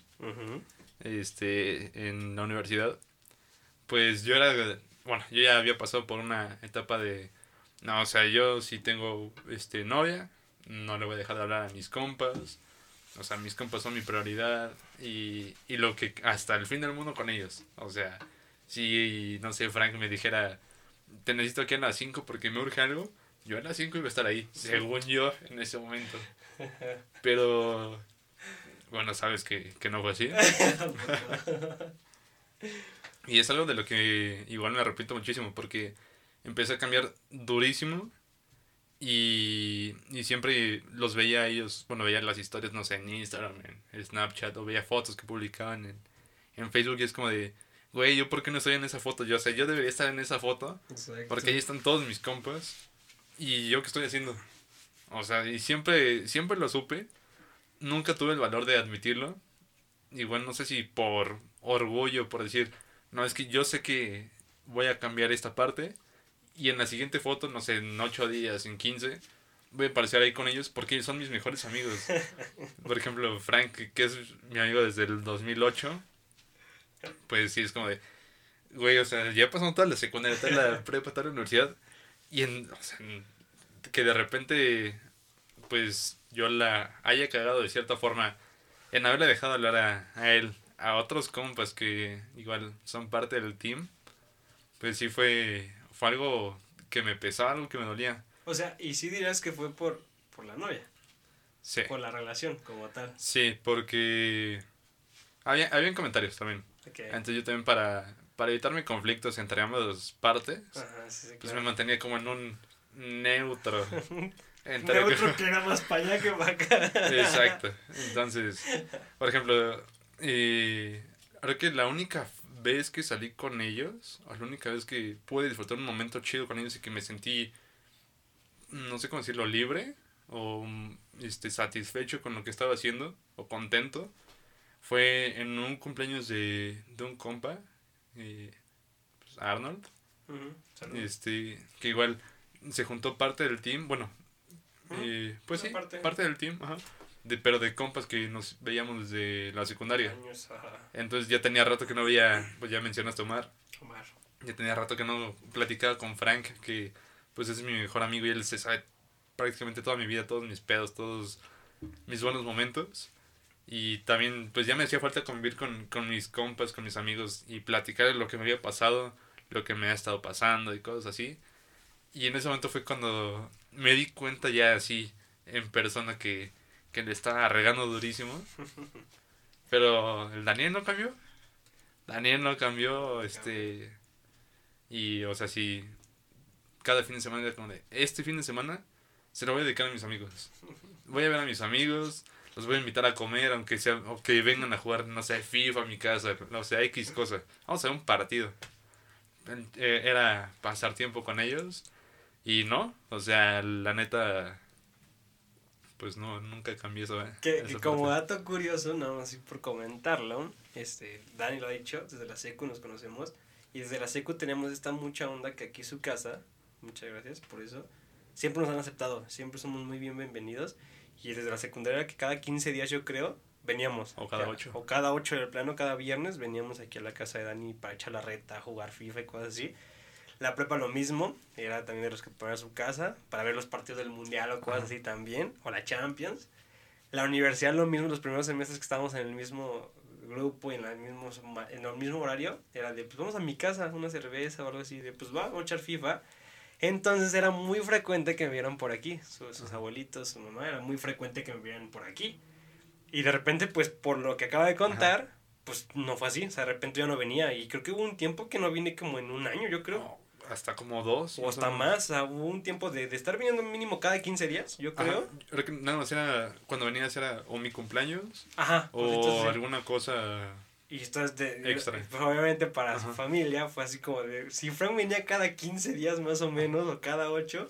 este, en la universidad, pues yo era, bueno, yo ya había pasado por una etapa de, no, o sea, yo si tengo, este, novia, no le voy a dejar de hablar a mis compas, o sea, mis compas son mi prioridad y, y lo que, hasta el fin del mundo con ellos, o sea, si, no sé, Frank me dijera, te necesito aquí a las 5 porque me urge algo, yo a las 5 iba a estar ahí, según yo, en ese momento. [LAUGHS] Pero, bueno, sabes que, que no fue así. [LAUGHS] Y es algo de lo que igual me arrepiento muchísimo porque empecé a cambiar durísimo y, y siempre los veía a ellos, bueno, veía las historias, no sé, en Instagram, en Snapchat o veía fotos que publicaban en, en Facebook y es como de, güey, ¿yo por qué no estoy en esa foto? Yo, o sea, yo debería estar en esa foto Exacto. porque ahí están todos mis compas y yo qué estoy haciendo. O sea, y siempre, siempre lo supe, nunca tuve el valor de admitirlo. Igual no sé si por orgullo, por decir, no, es que yo sé que voy a cambiar esta parte y en la siguiente foto, no sé, en 8 días, en 15, voy a aparecer ahí con ellos porque ellos son mis mejores amigos. [LAUGHS] Por ejemplo, Frank, que es mi amigo desde el 2008, pues sí, es como de, güey, o sea, ya pasó toda la secundaria, toda la [LAUGHS] prepa, toda la universidad y en, o sea, que de repente, pues yo la haya cagado de cierta forma en haberle dejado hablar a, a él, a otros compas que igual son parte del team, pues sí fue, fue algo que me pesaba, algo que me dolía. O sea, y sí dirías que fue por, por la novia, Sí, por la relación como tal. sí, porque había, habían comentarios también. Entonces yo también para, para evitarme conflictos entre ambas partes, Ajá, sí, sí, pues claro. me mantenía como en un neutro. [LAUGHS] entre- Neutro que era más para allá que para acá. Exacto. Entonces, por ejemplo, eh, creo que la única vez que salí con ellos, o la única vez que pude disfrutar un momento chido con ellos y que me sentí, no sé cómo decirlo, libre o este, satisfecho con lo que estaba haciendo o contento, fue en un cumpleaños de, de un compa, eh, pues, Arnold, este, que igual se juntó parte del team, bueno, eh, pues sí, parte. parte. del team, ajá, de, pero de compas que nos veíamos desde la secundaria. Años. Entonces ya tenía rato que no veía, pues ya mencionaste a Omar, Omar. ya tenía rato que no platicaba con Frank, que pues es mi mejor amigo y él se sabe prácticamente toda mi vida, todos mis pedos, todos mis buenos momentos. Y también pues ya me hacía falta convivir con, con mis compas, con mis amigos y platicar de lo que me había pasado, lo que me ha estado pasando y cosas así. Y en ese momento fue cuando me di cuenta ya así en persona que, que le estaba regando durísimo. [LAUGHS] Pero el Daniel no cambió. Daniel no cambió, este... Y, o sea, si cada fin de semana era como de, este fin de semana se lo voy a dedicar a mis amigos. Voy a ver a mis amigos, los voy a invitar a comer, aunque sea, o que vengan a jugar, no sé, FIFA a mi casa, no sé, X cosa. Vamos a ver un partido. Eh, Era pasar tiempo con ellos. Y no, o sea, la neta, pues no, nunca cambié eso. eh, Que, como dato curioso, nada más así por comentarlo, este, Dani lo ha dicho, desde la secu nos conocemos, y desde la secu tenemos esta mucha onda que aquí es su casa, muchas gracias por eso, siempre nos han aceptado, siempre somos muy bien bienvenidos, y desde la secundaria que cada 15 días yo creo, veníamos. O cada ocho. O cada 8 del plano, cada viernes veníamos aquí a la casa de Dani para echar la reta, jugar FIFA y cosas así. La prepa lo mismo, era también de los que ponían a su casa para ver los partidos del mundial o cosas Ajá. así también, o la Champions. La universidad lo mismo, los primeros semestres que estábamos en el mismo grupo y en, el mismo, en el mismo horario, era de, pues vamos a mi casa, una cerveza o algo así, de, pues va, vamos a echar FIFA. Entonces era muy frecuente que me vieran por aquí, su- sus abuelitos, su mamá, era muy frecuente que me vieran por aquí. Y de repente, pues por lo que acaba de contar, pues no fue así, o sea, de repente yo no venía y creo que hubo un tiempo que no vine como en un año, yo creo. No, hasta como dos. O hasta más, o sea, hubo un tiempo de, de estar viniendo mínimo cada 15 días, yo creo. Nada más era, cuando venías era o mi cumpleaños Ajá. o cositas así. alguna cosa... Y esto es de, Extra. pues, [LAUGHS] obviamente para su familia fue así como de, si Frank venía cada 15 días más o menos, o cada 8,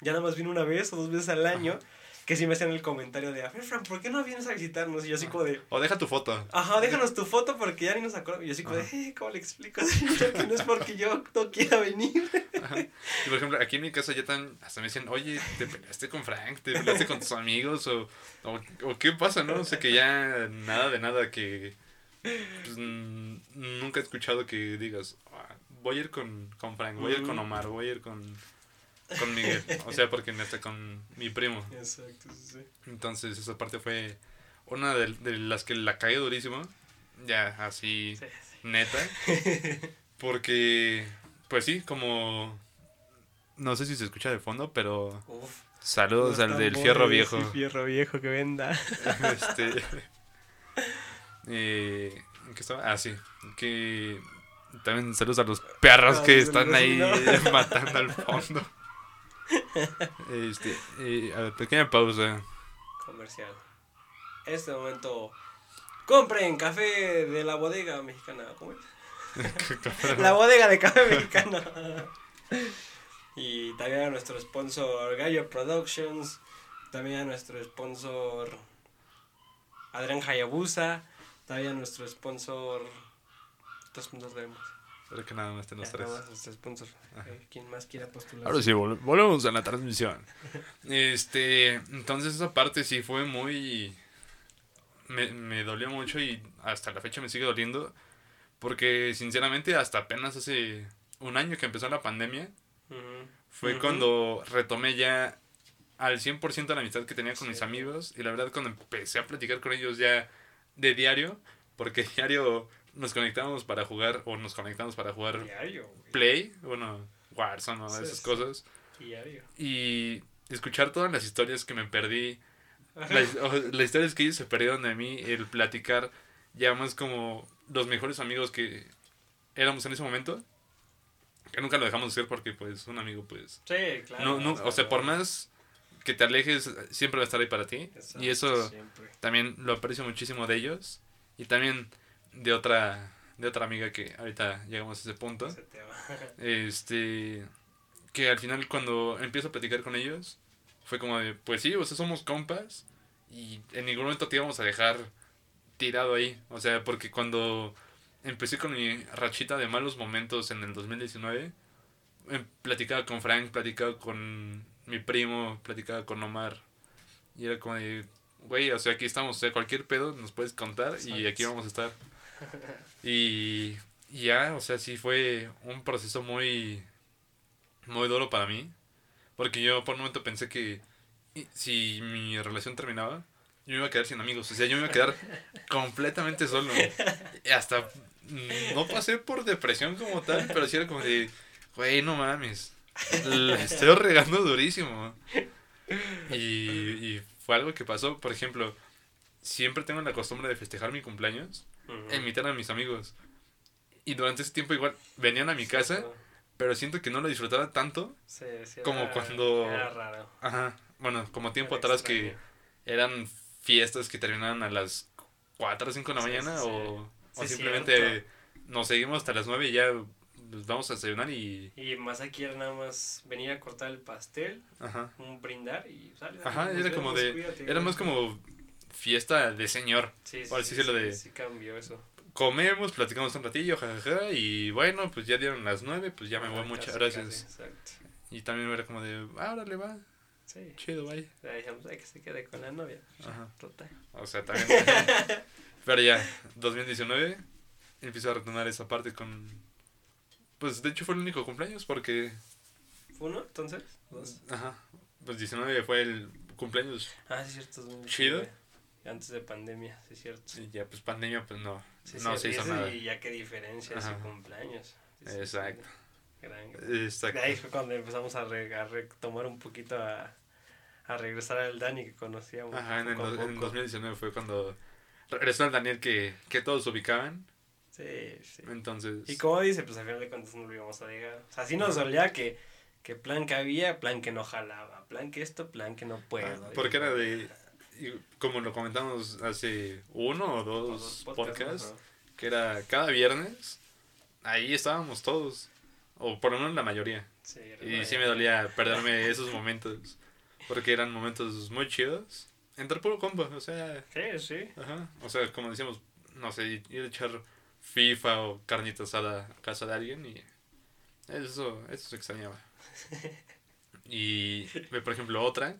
ya nada más vino una vez o dos veces al año, que sí me hacían el comentario de, a ver Frank, ¿por qué no vienes a visitarnos? Y yo así como de, O deja tu foto. ajá, déjanos tu foto porque ya ni nos acordamos. Y yo así como de, eh, ¿cómo le explico? [LAUGHS] que no es porque yo no quiera venir. Ajá. Y por ejemplo, aquí en mi casa ya tan, hasta me decían, oye, ¿te peleaste con Frank? ¿Te peleaste con tus amigos? O, o, o qué pasa, no? O sea, que ya nada de nada que... pues, mm, nunca he escuchado que digas, "Ah, voy a ir con, con Frank, voy a ir con Ujú. Omar, voy a ir con, con Miguel. O sea, porque hasta con mi primo. Exacto, sí, sí. Entonces esa parte fue una de, de las que la caí durísimo. Ya, así, Sí, neta. [LAUGHS] Porque, pues sí, como... No sé si se escucha de fondo, pero Uf. saludos al del fierro viejo. fierro viejo que venda. [LAUGHS] este, eh, ¿en qué estaba? Ah, sí. Que también saludos a los perros que están ahí [LAUGHS] matando al fondo. Este, eh, a ver, pequeña pausa. Comercial. Este momento. Compren café de la bodega mexicana. ¿Cómo es? [LAUGHS] La bodega de café [LAUGHS] mexicano. y también a nuestro sponsor Gallo Productions. También a nuestro sponsor Adrián Hayabusa. También a nuestro sponsor. Dos puntos vemos. Creo que nada más tenemos Ya, tres. nada más nuestro sponsor. Eh, ¿Quién más quiera postular? Ahora sí, vol- volvemos a la transmisión. Este, entonces esa parte sí fue muy... Me, me dolió mucho y hasta la fecha me sigue doliendo. Porque sinceramente hasta apenas hace un año que empezó la pandemia, fue cuando retomé ya al 100% la amistad que tenía con Sí. mis amigos. Y la verdad cuando empecé a platicar con ellos ya de diario, porque [LAUGHS] diario nos conectábamos para jugar o nos conectamos para jugar Diario. Play, bueno, Warzone o Sí, esas cosas. Diario. Y escuchar todas las historias que me perdí, las, historias que ellos se perdieron de mí, el platicar ya más como los mejores amigos que éramos en ese momento, que nunca lo dejamos de ser porque pues un amigo pues... Sí, claro. no, no, o sea, por más que te alejes, siempre va a estar ahí para ti. Exacto, y eso siempre. también lo aprecio muchísimo de ellos. Y también de otra, de otra amiga que ahorita llegamos a ese punto. Ese. [LAUGHS] Este. Que al final, cuando empiezo a platicar con ellos, fue como de: Pues sí, o sea, somos compas. Y en ningún momento te íbamos a dejar tirado ahí. O sea, porque cuando empecé con mi rachita de malos momentos en el 2019, em, platicaba con Frank, platicaba con mi primo, platicaba con Omar. Y era como de: Güey, o sea, aquí estamos. O sea, cualquier pedo nos puedes contar y aquí vamos a estar. [LAUGHS] Y, y ya, o sea, sí fue un proceso muy, muy duro para mí. Porque yo por un momento pensé que si mi relación terminaba, yo me iba a quedar sin amigos. O sea, yo me iba a quedar [LAUGHS] completamente solo. Hasta mm, no pasé por depresión como tal, pero sí era como de, güey, no mames. La estoy regando durísimo. Y, y fue algo que pasó, por ejemplo, siempre tengo la costumbre de festejar mi cumpleaños Ujú. invitar a mis amigos. Y durante ese tiempo igual venían a mi casa, pero siento que no lo disfrutaba tanto. Sí, sí, como era- cuando- Era raro. Ajá. Bueno, como tiempo Era atrás que eran fiestas que terminaban a las 4 o 5 de la mañana o, o simplemente cierto. nos seguimos hasta las 9 y ya pues, vamos a desayunar y... Y más aquí era nada más venir a cortar el pastel, Ajá. un brindar y sale. Ajá, era como de... cuídate, Era más como fiesta de señor. Sí, sí, por sí, así decirlo sí, de- sí cambió eso. Comemos, platicamos un ratillo, jajaja, y bueno, pues ya dieron las 9, pues ya me voy, muchas gracias. exacto. Y también era como de, ah, órale, va, Sí. chido, bye. Ya dijimos, "Ay, que se quede con la novia. Ajá. Total. O sea, también. [LAUGHS] Pero ya, 2019, empiezo a retomar esa parte con. Pues de hecho fue el único cumpleaños porque. ¿Fue uno entonces? Dos. Ajá. Pues 19 fue el cumpleaños. Ah, sí, es cierto. 2019. Chido. Antes de pandemia, sí, es cierto. Y ya, pues pandemia, pues no. Sí, no sí, se hizo nada. Y ya qué diferencia Ajá. cumpleaños. Sí, Exacto. Gran, gran. Exacto. De ahí fue cuando empezamos a, re- a retomar un poquito a, a regresar al Dani que conocíamos. Ajá, en, el en poco. 2019 fue cuando regresó el Daniel que, que todos ubicaban. Sí, sí. Entonces. Y como dice, pues al final de cuentas no lo íbamos a dejar. O sea, sí nos dolía que, que plan que había, plan que no jalaba, plan que esto, plan que no puedo. ah, Y porque era como- de. y Como lo comentamos hace uno o o dos, dos podcasts. que era cada viernes, ahí estábamos todos, o por lo menos la mayoría. Sí, Y sí me dolía perderme esos momentos, porque eran momentos muy chidos. Entre puro compa, o sea, Sí, sí. ajá, o sea, como decíamos, no sé, ir a echar FIFA o carnita asada a casa de alguien y eso, eso se extrañaba. [LAUGHS] Y, ve, por ejemplo, otra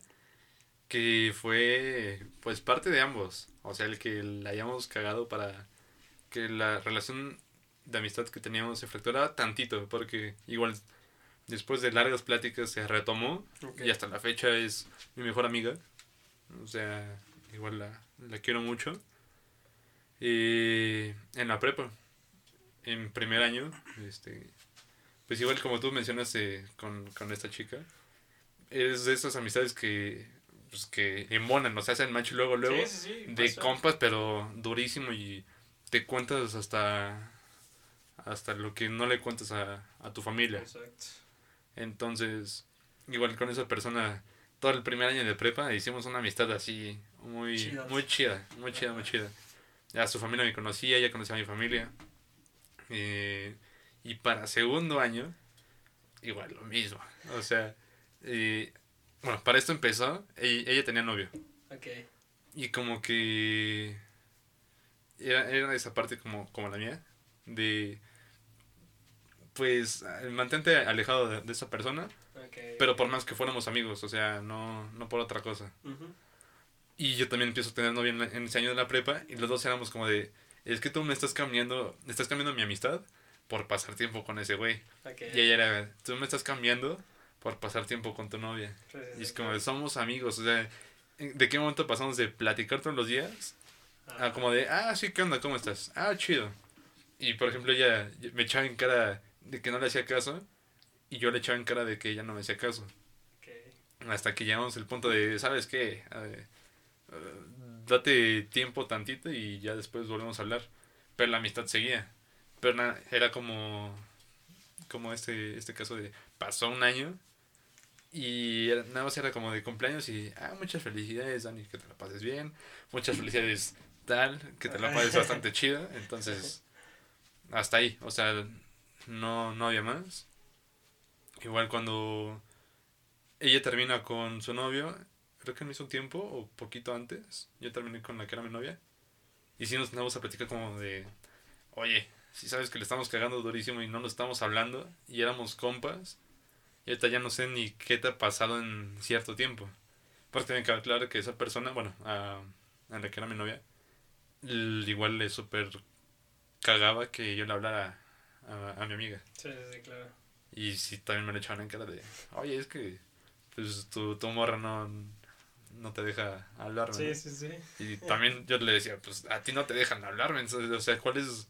que fue, pues, parte de ambos. O sea, el que la hayamos cagado para que la relación de amistad que teníamos se fracturara tantito, porque igual después de largas pláticas se retomó y hasta la fecha es mi mejor amiga. O sea, igual la, la quiero mucho. Y en la prepa, en primer año, este, pues igual como tú mencionaste con, con esta chica, es de esas amistades que, pues que embonan, o sea, hacen macho luego, luego, Sí, sí, sí, de pasó. compas, pero durísimo y te cuentas hasta, hasta lo que no le cuentas a, a tu familia. Exacto. Entonces, igual con esa persona, todo el primer año de prepa hicimos una amistad así muy Chidas. muy chida, muy chida, muy chida. Ya su familia me conocía, ella conocía a mi familia. Eh, y para segundo año, igual lo mismo. O sea, eh, bueno, para esto empezó, ella, ella tenía novio. Ok. Y como que era, era esa parte como, como la mía, de pues mantente alejado de, de esa persona, Ok. pero por más que fuéramos amigos, o sea, no, no por otra cosa. Y yo también empiezo a tener novia en, en ese año de la prepa y los dos éramos como de, es que tú me estás cambiando, estás cambiando mi amistad por pasar tiempo con ese güey. Ok. Y ella era, tú me estás cambiando por pasar tiempo con tu novia. Sí, sí, Y es como somos amigos, o sea, ¿de qué momento pasamos de platicar todos los días Ah, Ah, como de, ah, sí, ¿qué onda? ¿Cómo estás? Ah, chido. Y por ejemplo, ella me echaba en cara de que no le hacía caso y yo le echaba en cara de que ella no me hacía caso. Hasta que llegamos al punto de, ¿sabes qué? A ver, date tiempo tantito y ya después volvemos a hablar. Pero la amistad seguía. Pero na- era como, como este, este caso de, pasó un año y era- nada más era como de cumpleaños y, ah, muchas felicidades, Dani, que te la pases bien. Muchas felicidades, tal, que te la pases bastante [LAUGHS] chido. Entonces, hasta ahí, o sea, no, no había más. Igual cuando ella termina con su novio, creo que al mismo tiempo o poquito antes, yo terminé con la que era mi novia. Y sí nos andamos a platicar como de, oye, si sabes que le estamos cagando durísimo y no nos estamos hablando y éramos compas, y ahorita ya no sé ni qué te ha pasado en cierto tiempo. Porque tiene que quedar claro que esa persona, bueno, a, a la que era mi novia, igual le súper cagaba que yo le hablara a, a mi amiga. Sí, sí, sí, claro. Y sí, también me lo echaban en cara de, oye, es que pues, tu, tu morra no, no te deja hablarme. Sí, ¿no?". sí, sí. Y también yo le decía, pues a ti no te dejan hablarme. entonces, o sea, ¿cuál es,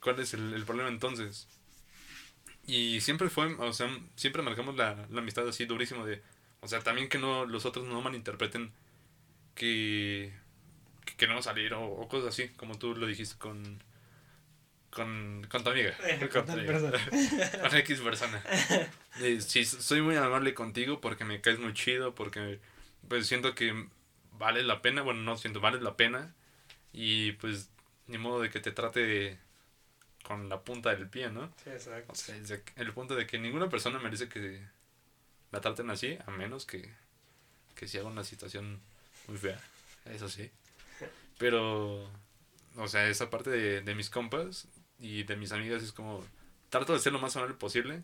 cuál es el, el problema entonces? Y siempre fue, o sea, siempre marcamos la, la amistad así durísimo de O sea, también que no los otros no malinterpreten que, que queremos salir o, o cosas así, como tú lo dijiste con con, con tu amiga. Eh, con, con persona. [LAUGHS] Con X persona. [LAUGHS] Eh, sí, soy muy amable contigo porque me caes muy chido, porque pues siento que vale la pena, bueno, no siento, vale la pena. Y pues ni modo de que te trate con la punta del pie, ¿no? Sí, exacto. O sea, de- el punto de que ninguna persona merece que la traten así, a menos que, que se haga una situación muy fea. Eso sí. [LAUGHS] Pero, o sea, esa parte de, de mis compas y de mis amigas es como, trato de ser lo más amable posible.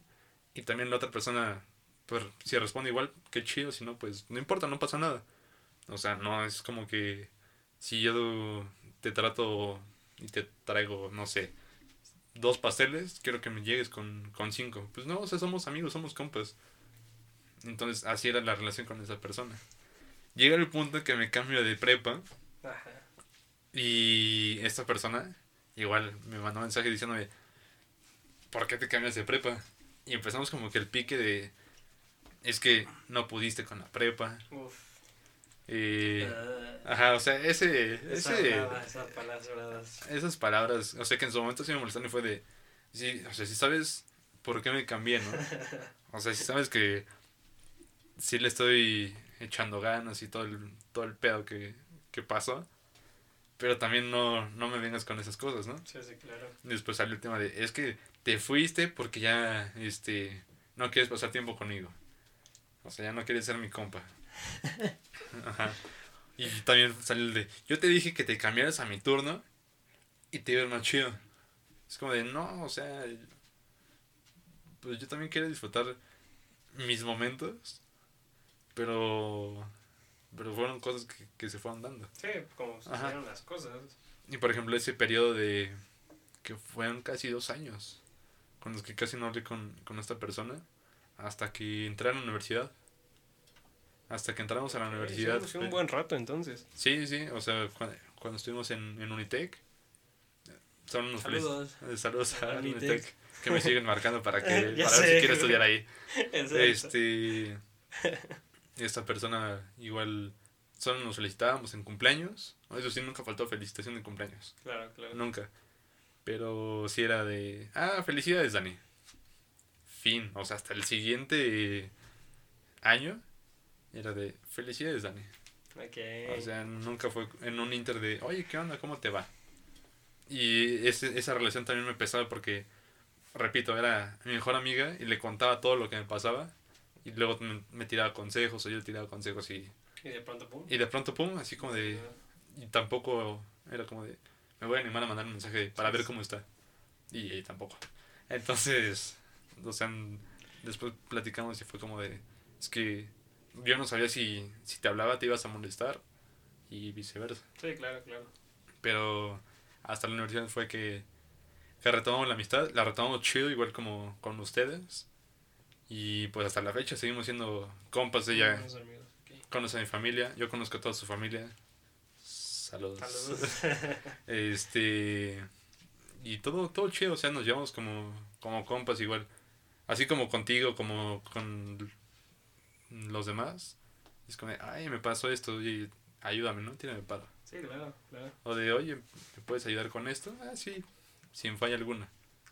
Y también la otra persona, pues, si responde igual, qué chido, si no, pues, no importa, no pasa nada. O sea, no es como que si yo te trato y te traigo, no sé, dos pasteles, quiero que me llegues con, con cinco. Pues no, o sea, somos amigos, somos compas. Entonces, así era la relación con esa persona. Llega el punto que me cambio de prepa Ajá. y esta persona igual me mandó un mensaje diciéndome, ¿por qué te cambias de prepa? Y empezamos como que el pique de, es que no pudiste con la prepa. Uf. eh, Ah, ajá, o sea, ese, ese, brava, esas palabras. esas palabras, o sea, que en su momento sí me molestaron y fue de, sí, o sea, si sabes por qué me cambié, ¿no? [LAUGHS] O sea, si sabes que sí le estoy echando ganas y todo el, todo el pedo que, que pasó, pero también no, no me vengas con esas cosas, ¿no? Sí, sí, claro. Y después salió el tema de, es que te fuiste porque ya, este, no quieres pasar tiempo conmigo. O sea, ya no quieres ser mi compa. Ajá. Y también salió el de, yo te dije que te cambiaras a mi turno y te iba más chido. Es como de, no, o sea, pues yo también quiero disfrutar mis momentos, pero, pero fueron cosas que, que se fueron dando. Sí, como sucedieron las cosas. Y por ejemplo, ese periodo de que fueron casi dos años con los que casi no hablé con, con esta persona hasta que entré a la universidad. Hasta que entramos a la universidad. Sí, fue un buen rato entonces. Sí, sí, o sea, cuando, cuando estuvimos en, en Unitec. Son unos Saludos. felices- eh, saludos a Unitec. Unitec. que me siguen marcando para que [LAUGHS] para ver si quiero estudiar ahí. [LAUGHS] Este esta persona igual solo nos felicitábamos en cumpleaños. Eso sí nunca faltó felicitación de cumpleaños. Claro, claro. Nunca. Pero sí era de, ah, felicidades, Dani. Fin. O sea, hasta el siguiente año era de, felicidades, Dani. Ok. O sea, nunca fue en un inter de, oye, ¿qué onda? ¿Cómo te va? Y ese, esa relación también me pesaba porque, repito, era mi mejor amiga y le contaba todo lo que me pasaba. Y luego me, me tiraba consejos o yo le tiraba consejos y, y de pronto, pum. y de pronto, pum, así como de... Y tampoco era como de, me voy a animar a mandar un mensaje para ver cómo está. Y, y tampoco. Entonces, o sea, después platicamos y fue como de, es que yo no sabía si, si te hablaba te ibas a molestar y viceversa. Sí, claro, claro. Pero hasta la universidad fue que, que retomamos la amistad, la retomamos chido igual como con ustedes. Y pues hasta la fecha seguimos siendo compas. Ella Buenos amigos. ok. conoce a mi familia, yo conozco a toda su familia. Saludos. Saludos. [LAUGHS] Este. Y todo, todo chido, o sea, nos llevamos como, como compas igual. Así como contigo, como con los demás. Es como, ay, me pasó esto, y ayúdame, ¿no? Tírame paro. sí, claro, claro. O de, oye, ¿me puedes ayudar con esto? Ah, sí, sin falla alguna.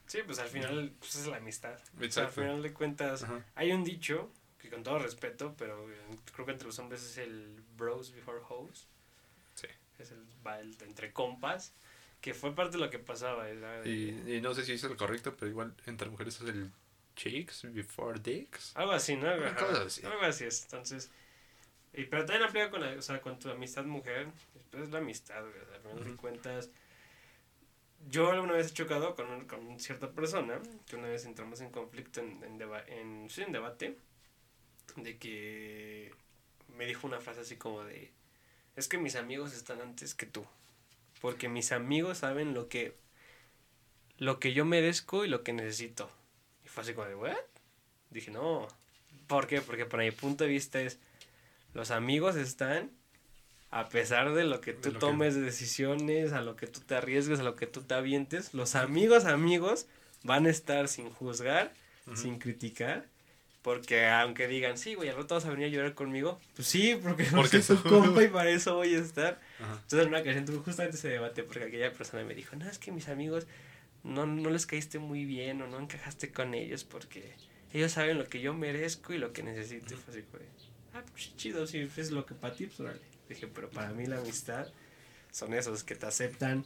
Sí, pues al final pues, es la amistad. O sea, Exacto. al final de cuentas, Ajá. hay un dicho que con todo respeto, pero eh, creo que entre los hombres es el bros before hoes. Sí. Es el, va el entre compas, que fue parte de lo que pasaba. de- Y, y no sé si es el correcto, pero igual entre mujeres es el chicks before dicks. Algo así, ¿no? Cosa así. Algo así es. Entonces, y, pero también aplica con, la, o sea, con tu amistad mujer. Pues es la amistad, güey. Al final de cuentas, yo alguna vez he chocado con, con cierta persona, que una vez entramos en conflicto, en, en, deba- en, sí, en debate, de que me dijo una frase así como de, es que mis amigos están antes que tú. Porque mis amigos saben lo que, lo que yo merezco y lo que necesito. Fue así como de, ¿what? Dije, no. ¿Por qué? Porque para mi punto de vista es, los amigos están a pesar de lo que De tú lo que- tomes de decisiones, a lo que tú te arriesgues, a lo que tú te avientes, los amigos amigos van a estar sin juzgar, Ujú. sin criticar Porque aunque digan, sí, güey, al rato vas a venir a llorar conmigo. Pues sí, porque, Porque soy tu compa y para eso voy a estar. Entonces en una ocasión tuve justamente ese debate porque aquella persona me dijo, no, es que mis amigos no, no les caíste muy bien o no encajaste con ellos porque ellos saben lo que yo merezco y lo que necesito. Y fue así, güey, ah, pues chido, si es lo que para ti, pues órale. Dije, pero para mí la amistad son esos que te aceptan.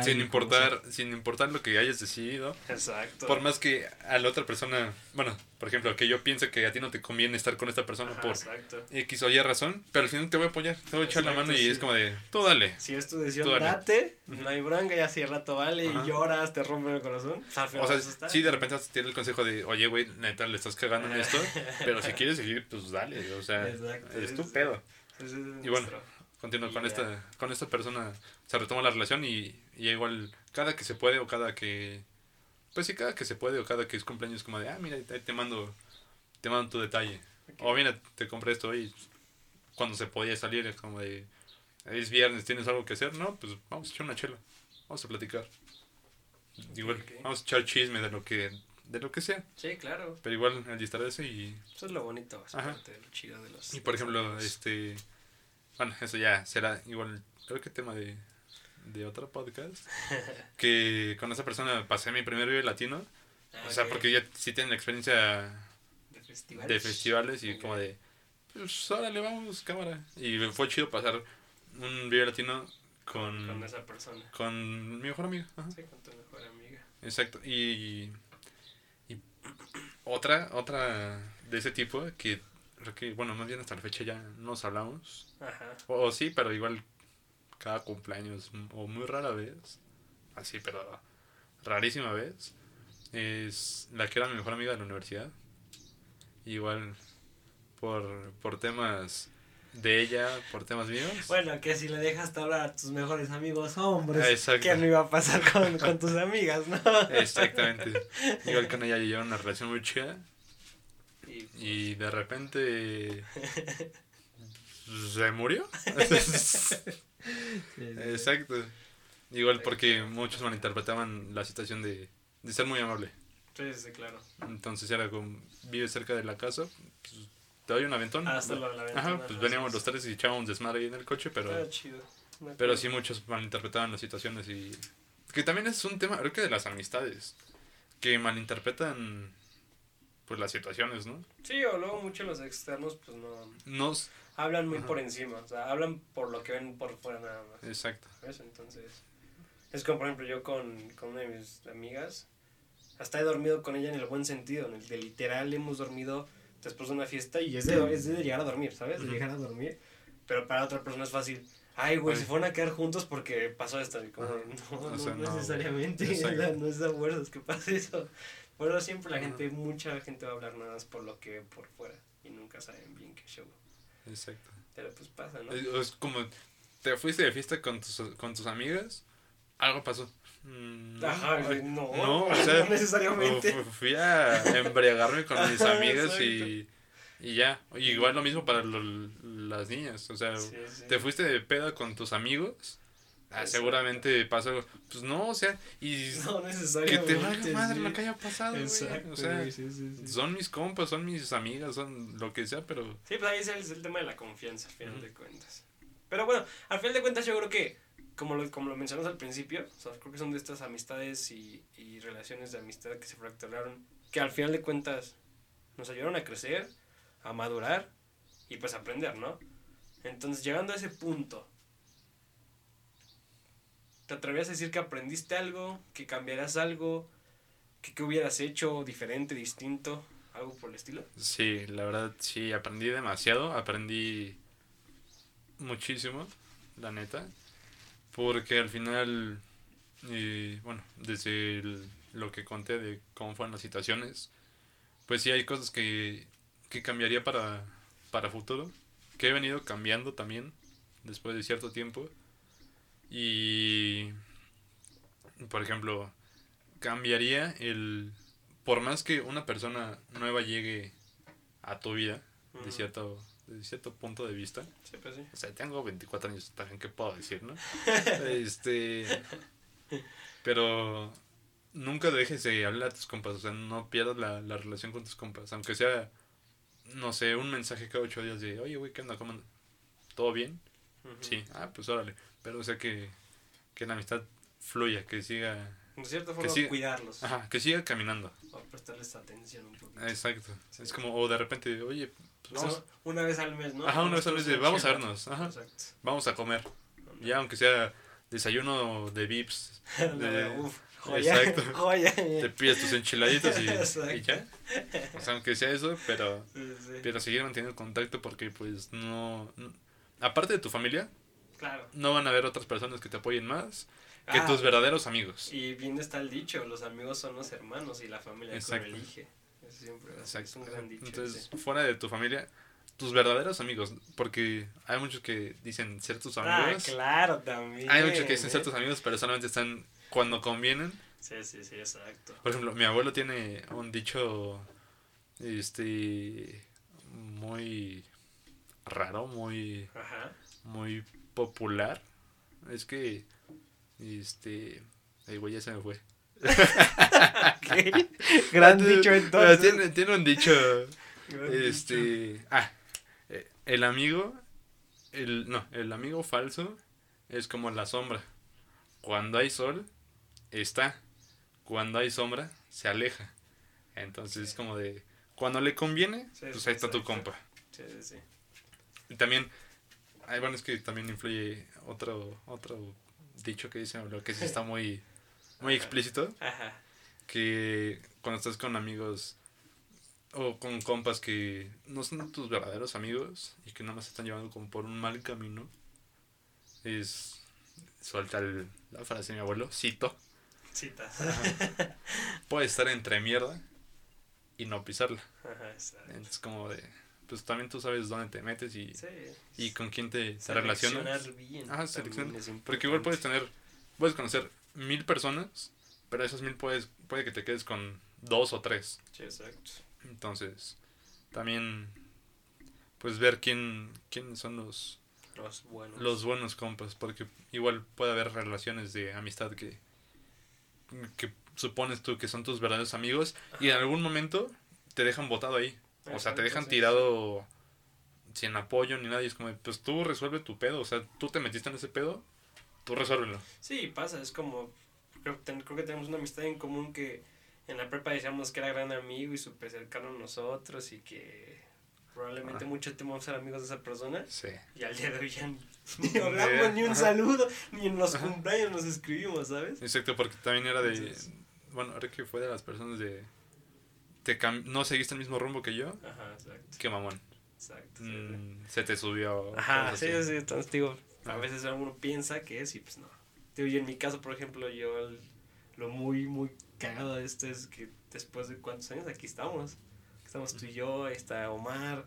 Sin importar, sin importar lo que hayas decidido. Exacto. Por más que a la otra persona, bueno, por ejemplo, que yo piense que a ti no te conviene estar con esta persona Ajá, por Exacto. X o Y razón, pero al final te voy a apoyar, te voy a echar la mano y sí. es como de, tú dale. Si es tu decisión, date, no hay bronca, ya si el rato vale Ajá. y lloras, te rompen el corazón. O sea, sí, de repente tener el consejo de, oye, güey, neta, le estás cagando en esto, [LAUGHS] pero si quieres seguir, pues dale, o sea, Exacto, es tu pedo. Es Y bueno, Y con esta, con esta persona, se retoma la relación y, y igual, cada que se puede o cada que, pues sí, cada que se puede o cada que es cumpleaños, como de, ah, mira, te mando, te mando tu detalle. O mira, te compré esto hoy, cuando se podía salir, es como de, es viernes, ¿tienes algo que hacer? No, pues vamos a echar una chela, vamos a platicar. Igual, vamos a echar chisme de lo que, de lo que sea, Sí, claro. pero igual al distraerse y, Eso es lo bonito, parte de lo chido de los. y por ejemplo, amigos. este, bueno, eso ya será igual, creo que tema de, de otro podcast, [LAUGHS] que con esa persona pasé mi primer Vive Latino, Ah, o sea, ok. porque ya sí tienen la experiencia De festivales. de festivales y Ok. como de, pues órale, vamos, cámara. Y fue chido pasar un Vive Latino con, Con esa persona. con mi mejor amigo. Ajá. Sí, con tu mejor amiga. Exacto. Y, y otra, otra de ese tipo que, que, bueno, más bien hasta la fecha ya nos hablamos. Ajá. O, o sí, pero igual cada cumpleaños o muy rara vez. Así, pero rarísima vez. Es la que era mi mejor amiga de la universidad. Igual por, por temas de ella, por temas míos. Bueno, que si le dejas hablar a tus mejores amigos hombres. ¿qué no iba a pasar con, con tus amigas, no? Exactamente. [LAUGHS] Igual con ella yo llevaba una relación muy chida. Y, Y de repente [LAUGHS] se murió. [LAUGHS] Exacto. Igual porque muchos malinterpretaban la situación de, de ser muy amable. Sí, sí, claro. Entonces era como, vive cerca de la casa, pues, te doy un aventón. Hasta lo de la Ajá, ventana, pues así veníamos los tres y echábamos desmadre ahí en el coche, pero, Está chido. Me pero sí muchos malinterpretaban las situaciones y... Que también es un tema, creo que de las amistades, que malinterpretan pues las situaciones, ¿no? Sí, o luego muchos los externos, pues no. Nos... Hablan muy Ajá. por encima, o sea, hablan por lo que ven por fuera nada más. Exacto. ¿Sabes? Entonces, es como por ejemplo yo con, con una de mis amigas, hasta he dormido con ella en el buen sentido, en el de literal hemos dormido después de una fiesta y es de, es de llegar a dormir, ¿sabes? De llegar a dormir, pero para otra persona es fácil. Ay, güey, se fueron a quedar juntos porque pasó esto. Y como, no, O no, sea, no no, necesariamente, [LAUGHS] no es a fuerzas que pase eso. Por eso siempre la gente, mucha gente va a hablar nada más por lo que ve por fuera y nunca saben bien qué show. Exacto. Pero pues pasa, ¿no? Es, es como, te fuiste de fiesta con tus, con tus amigas, algo pasó. Mm, no, Ajá, ay, no, no, o [LAUGHS] sea, no necesariamente. fu- Fui a embriagarme con mis [LAUGHS] amigas y, y ya. Y igual lo mismo para lo- las niñas. O sea, Sí, sí. te fuiste de peda con tus amigos. Ah, seguramente pasó algo. Pues no, o sea, y [LAUGHS] No que te valga madre sí. lo que haya pasado, güey. O sea, sí, sí, son mis compas, son mis amigas, son lo que sea, pero Sí, pues ahí es el, es el tema de la confianza, al final de cuentas. Pero bueno, al final de cuentas yo creo que, como lo, como lo mencionamos al principio, o sea, creo que son de estas amistades y, y relaciones de amistad que se fracturaron, que al final de cuentas nos ayudaron a crecer, a madurar y pues aprender, ¿no? Entonces, llegando a ese punto, ¿te atreverías a decir que aprendiste algo, que cambiarás algo, que, que hubieras hecho diferente, distinto, algo por el estilo? Sí, la verdad sí, aprendí demasiado, aprendí muchísimo, la neta, porque al final, y, bueno, desde lo que conté de cómo fueron las situaciones, pues sí hay cosas que, que cambiaría para, para futuro, que he venido cambiando también después de cierto tiempo, y, por ejemplo, cambiaría el por más que una persona nueva llegue a tu vida, de cierto, de cierto punto de vista, Sí, pues sí. o sea, tengo 24 años, también, ¿qué puedo decir, no? [LAUGHS] este, pero nunca dejes de hablar a tus compas, o sea, no pierdas la, la relación con tus compas, aunque sea no sé, un mensaje cada ocho días de, oye, güey, ¿qué onda? ¿Cómo? ¿Todo bien? Sí, ah, pues órale. Pero o sea que, que la amistad fluya, que siga, De cierta forma, sí. cuidarlos. ajá, que siga caminando. O prestarles atención un poquito. Exacto. Es como, o de repente, oye, pues O sea, vamos, una vez al mes, ¿no? Ajá, una vez al mes de, vamos a vernos, ajá. Exacto. vamos a comer. Ya, aunque sea desayuno de Vips, [LAUGHS] de- Uf, joya. Exacto. [LAUGHS] Joya. te pides tus enchiladitas y, ya. O sea, aunque sea eso, pero, Sí, sí. pero seguir manteniendo contacto porque pues no, no- Aparte de tu familia, Claro. no van a haber otras personas que te apoyen más que Ah, tus verdaderos amigos. Y bien está el dicho, los amigos son los hermanos y la familia Exacto. que elige. Eso siempre es un gran dicho. Entonces, fuera de tu familia, tus verdaderos amigos, porque hay muchos que dicen ser tus Ah, amigos. claro, también. Hay muchos que dicen ser tus amigos, pero solamente están cuando convienen. Sí, sí, sí, exacto. Por ejemplo, mi abuelo tiene un dicho este muy raro, muy Ajá. muy popular. Es que este el güey ya se me fue. Gran dicho Ah, entonces. Tiene, tiene un dicho Gran dicho. este ah eh, el amigo el no, el amigo falso es como la sombra. Cuando hay sol está, cuando hay sombra se aleja. Entonces es como de cuando le conviene, Sí, pues ahí está tu compa. Sí, sí, sí. Y también, hay bueno, es que también influye otro, otro dicho que dicen, lo que sí está muy, muy explícito, [LAUGHS] Ajá. que cuando estás con amigos o con compas que no son tus verdaderos amigos y que nada más están llevando como por un mal camino, es, suelta el- la frase de mi abuelo, cito, Citas. [LAUGHS] puede estar entre mierda y no pisarla. Ajá, exacto. Es como de, pues también tú sabes dónde te metes y, Sí. y con quién te, te relacionas. Bien. Ajá, es Porque igual puedes tener, puedes conocer mil personas, pero esas mil puedes, puede que te quedes con dos o tres. Sí, exacto. Entonces, también, pues ver quién, quién son los, Los buenos. los buenos compas, porque igual puede haber relaciones de amistad que, que supones tú que son tus verdaderos amigos y en algún momento te dejan botado ahí. O sea, te dejan tirado sin apoyo ni nada. Y es como, pues tú resuelve tu pedo. O sea, tú te metiste en ese pedo, tú resuélvelo. Sí, pasa, es como, creo, ten- creo que tenemos una amistad en común que en la prepa decíamos que era gran amigo y súper cercano a nosotros y que probablemente Ah. mucho tiempo vamos a ser amigos de esa persona Sí. y al día de hoy ya ni, [LAUGHS] ni hablamos ni un Ajá. saludo, ni en los Ajá. cumpleaños nos escribimos, ¿sabes? Exacto, porque también era de. Entonces- Bueno, ahora que fue de las personas de. Te cam- no seguiste el mismo rumbo que yo, Ajá, exacto, qué mamón. exacto. Mm, se te subió. Ajá, sí, sí, entonces digo, a veces uno piensa que es y pues no. Digo, y en mi caso, por ejemplo, yo el- lo muy, muy cagado de esto es que después de cuántos años aquí estamos. Estamos tú y yo, está Omar,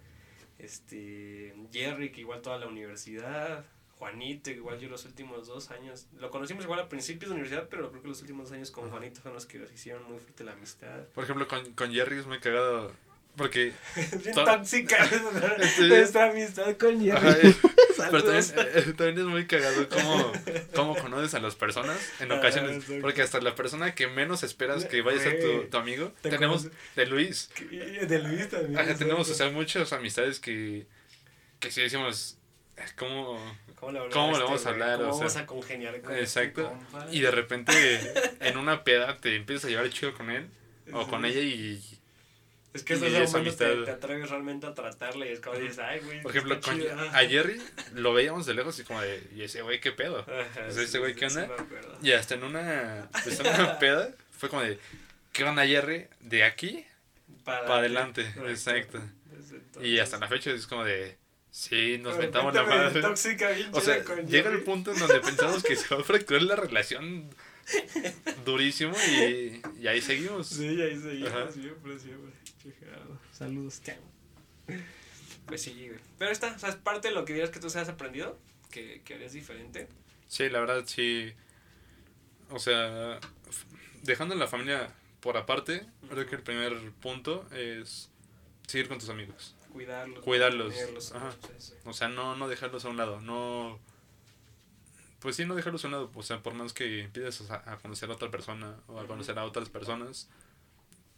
este, Jerry, que igual toda la universidad, Juanito, igual yo los últimos dos años, lo conocimos igual a principios de universidad, pero creo que los últimos años con. Juanito fueron los que nos hicieron muy fuerte la amistad. Por ejemplo, con, con Jerry es muy cagado. Porque. [LAUGHS] Es bien tóxica Sí. [LAUGHS] nuestra amistad con Jerry. Ajá, eh, [LAUGHS] pero también, eh, también es muy cagado cómo, cómo conoces a las personas en Ah, ocasiones. exacto. Porque hasta la persona que menos esperas que vaya a ser tu, tu amigo, te tenemos conoce- de Luis. De Luis también. Ajá, tenemos, o sea, muchas amistades que, que sí decimos, ¿cómo, ¿Cómo le, ¿cómo este vamos a hablar? ¿Cómo O sea, vamos a congeniar con Exacto. este? Y de repente en una peda te empiezas a llevar chido con él o con ella y, Es que esos momentos te, amistad. te atreves realmente a tratarle y es como dices, ay, güey. por ejemplo, con, chido, ah". a Jerry lo veíamos de lejos y como de, ¿y ese güey qué pedo? Ajá, o sea, ese güey, ¿qué sí, onda? me acuerdo. Y hasta en una, pues, en una [LAUGHS] peda fue como de, ¿qué onda Jerry? De aquí para adelante, exacto. Y hasta la fecha es como de, sí, nos De mentamos la madre. Tóxica, bien O sea, con llega el Jerry. punto en donde pensamos que se va a fracturar la relación durísimo y, y ahí seguimos. Sí, ahí seguimos, Ajá. siempre, siempre. Saludos, amo. Pues sí, güey. Pero está, o sea, es parte de lo que dirías que tú has aprendido, que, que harías diferente. Sí, la verdad sí. O sea, dejando la familia por aparte, creo que el primer punto es seguir con tus amigos. Cuidarlos. Cuidarlos, ajá. sí, sí. O sea, no, no dejarlos a un lado, no... Pues sí, no dejarlos a un lado, o sea, por más que empieces a, a conocer a otra persona o a conocer a otras personas,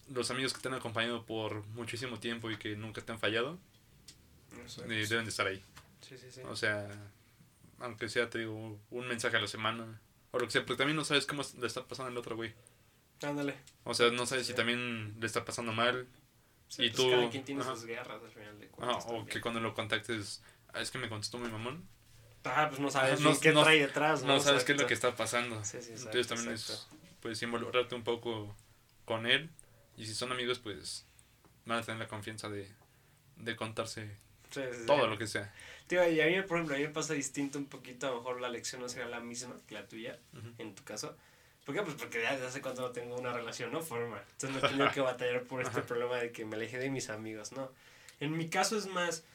los amigos que te han acompañado por muchísimo tiempo y que nunca te han fallado, Exacto. eh, deben de estar ahí. Sí, sí, sí. O sea, aunque sea, te digo, un mensaje a la semana. O lo que sea, porque también no sabes cómo le está pasando al otro güey. Ándale. O sea, no sabes si también le está pasando mal. Sí, Y pues tú- Cada quien tiene ajá. sus guerras al final de Ajá, cuentas. o también. que cuando lo contactes, "Ah, es que me contestó mi mamón. Ah, pues no sabes Ajá, no- qué no- trae detrás, ¿no? No sabes qué es lo Exacto. que está pasando. Sí, sí, exacto, Entonces también exacto. es, pues, involucrarte un poco con él. Y si son amigos, pues, van a tener la confianza de, de contarse Sí, todo lo que sea. Tío, y a mí, por ejemplo, a mí me pasa distinto un poquito, a lo mejor la lección no será la misma que la tuya, Ujú. en tu caso. ¿Por qué? Pues porque ya desde hace cuánto no tengo una relación, ¿no? Formal. Entonces no he tenido que [LAUGHS] batallar por este problema de que me alejé de mis amigos, ¿no? En mi caso es más,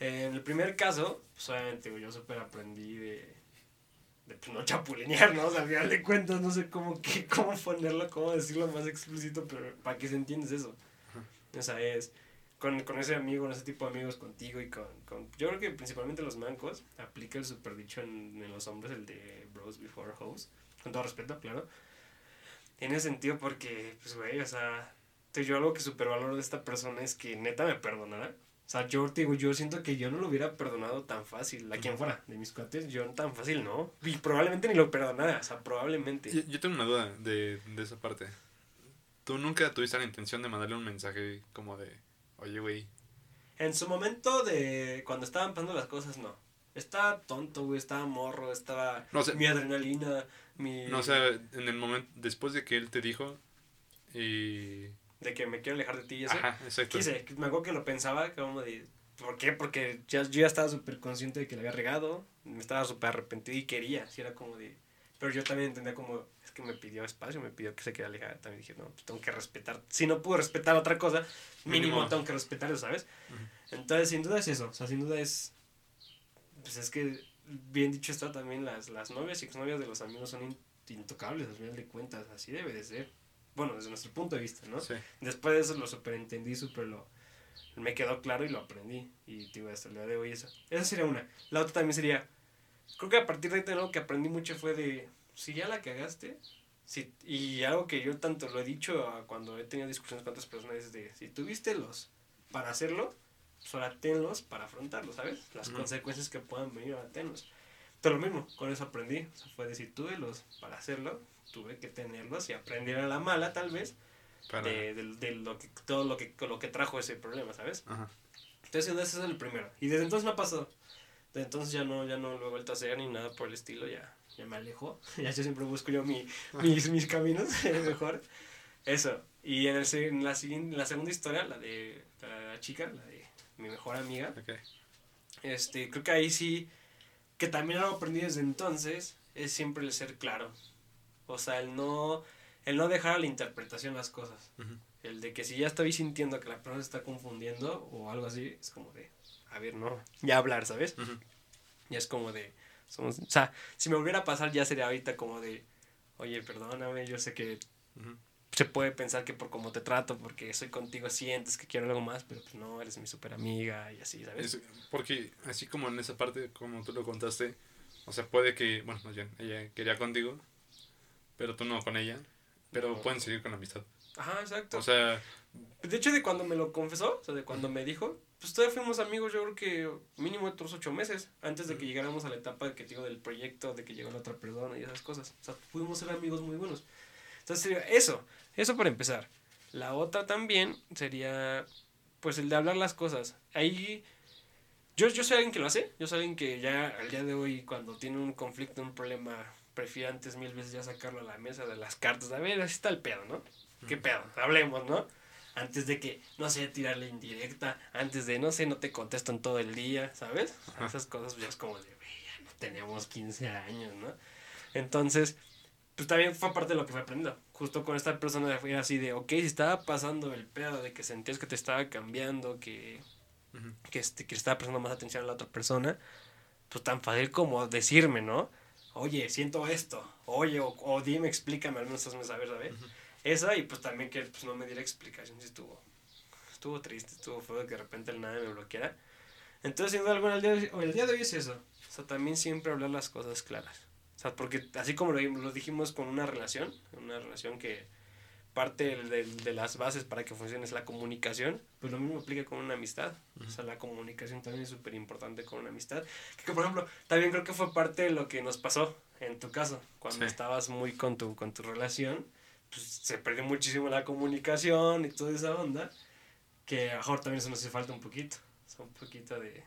eh, en el primer caso, pues obviamente yo súper aprendí de, de pues, no chapulinear, ¿no? O sea, al final de cuentas no sé cómo, qué, [LAUGHS] cómo ponerlo, cómo decirlo más explícito, pero para que se entiendes eso. O sea, es con, con ese amigo, con ese tipo de amigos contigo y con, con... Yo creo que principalmente los mancos aplica el super dicho en, en los hombres, el de bros before hoes. Con todo respeto, claro. En ese sentido porque, pues, güey, o sea... te- Yo algo que super valoro de esta persona es que neta me perdonara. O sea, yo te digo, yo siento que yo no lo hubiera perdonado tan fácil. A quien fuera, de mis cuates, yo tan fácil no. Y probablemente ni lo perdonara, o sea, probablemente. Yo, yo tengo una duda de, de esa parte. ¿Tú nunca tuviste la intención de mandarle un mensaje como de, oye, güey? En su momento de cuando estaban pasando las cosas, no. Estaba tonto, güey, estaba morro, estaba No sé. mi adrenalina, mi... No, o sea, en el momento, después de que él te dijo y... De que me quiero alejar de ti y eso. Ajá, exacto. Quise, me acuerdo que lo pensaba como de... ¿Por qué? Porque ya, yo ya estaba súper consciente de que le había regado, me estaba súper arrepentido y quería, si era como de... Pero yo también entendía como, es que me pidió espacio, me pidió que se quedara alejada. También dije, no, pues tengo que respetar. Si no puedo respetar otra cosa, mínimo, Mínimo. tengo que respetar eso, ¿sabes? Entonces, sin duda es eso. O sea, sin duda es. Pues es que, bien dicho está también, las, las novias y exnovias de los amigos son in- intocables al final de cuentas. Así debe de ser. Bueno, desde nuestro punto de vista, ¿no? Sí. Después de eso lo superentendí, super lo. Me quedó claro y lo aprendí. Y digo, hasta el día de hoy eso. Esa sería una. La otra también sería. Creo que a partir de ahí algo que aprendí mucho fue de. Si ya la cagaste. Si, y algo que yo tanto lo he dicho cuando he tenido discusiones con otras personas es de. Si tuviste los para hacerlo, ahora tenlos para afrontarlo, ¿sabes? Las Ujú. consecuencias que puedan venir, ahora tenlos. Pero lo mismo, con eso aprendí. O sea, fue decir, tuve los para hacerlo, tuve que tenerlos y aprender a la mala, tal vez Para... de, de- de lo que, todo lo que, lo que trajo ese problema, ¿sabes? Ajá. Entonces ese es el primero. Y desde entonces me ha pasado. Desde entonces ya no, ya no lo he vuelto a hacer ni nada por el estilo, ya, ya me alejo. [LAUGHS] Ya yo siempre busco yo mi, mis, mis caminos [LAUGHS] mejor. Eso. Y en, el, en la, en la segunda historia, la de la chica, la de mi mejor amiga, Ok. este, creo que ahí sí, que también algo aprendí desde entonces, es siempre el ser claro. O sea, el no, el no dejar a la interpretación las cosas. El de que si ya estoy sintiendo que la persona se está confundiendo o algo así, es como de, a ver, no, ya hablar, ¿sabes? Ujú. Ya es como de, somos, o sea, si me volviera a pasar ya sería ahorita como de, oye, perdóname, yo sé que. Se puede pensar que por cómo te trato, porque soy contigo sientes que quiero algo más, pero pues no, eres mi super amiga y así, ¿sabes? Es- porque así como en esa parte, como tú lo contaste, o sea, puede que, bueno, más bien, ella quería contigo, pero tú no con ella, pero No. pueden seguir con la amistad. Ajá, exacto. O sea, de hecho, de cuando me lo confesó, o sea, de cuando me dijo, pues todavía fuimos amigos, yo creo que mínimo otros ocho meses, antes de que llegáramos a la etapa que digo del proyecto, de que llegó la otra persona y esas cosas. O sea, pudimos ser amigos muy buenos. Entonces, sería eso, eso para empezar. La otra también sería, pues, el de hablar las cosas. Ahí, yo, yo soy alguien que lo hace, yo soy alguien que ya al día de hoy, cuando tiene un conflicto, un problema, prefiere antes mil veces ya sacarlo a la mesa de las cartas. A ver, así está el pedo, ¿no? ¿Qué pedo? Hablemos, ¿no? Antes de que, no sé, tirarle indirecta, antes de, no sé, no te contesto en todo el día, ¿sabes? Esas cosas ya es como de, "Güey, ya no tenemos 15 años, ¿no? Entonces, pues también fue parte de lo que fue aprendiendo. Justo con esta persona fue así de, ok, si estaba pasando el pedo de que sentías que te estaba cambiando, que, ujú. que, este, que estaba prestando más atención a la otra persona, pues tan fácil como decirme, ¿no? Oye, siento esto. Oye, o, o dime, explícame, al menos hazme saber, ¿sabes? Ujú. Esa y pues también que pues, no me diera explicación si estuvo, estuvo triste, estuvo feo que de repente el nada me bloqueara. Entonces, sin duda alguna, el día, de el día de hoy es eso. O sea, también siempre hablar las cosas claras. O sea, porque así como lo, lo dijimos con una relación, una relación que parte de, de, de las bases para que funcione es la comunicación, pues lo mismo aplica con una amistad. O sea, la comunicación también es súper importante con una amistad. Que, que, por ejemplo, también creo que fue parte de lo que nos pasó en tu caso, cuando Sí. estabas muy con tu, con tu relación, pues se perdió muchísimo la comunicación y toda esa onda, que a lo mejor también eso nos hace falta un poquito. O sea, un poquito de,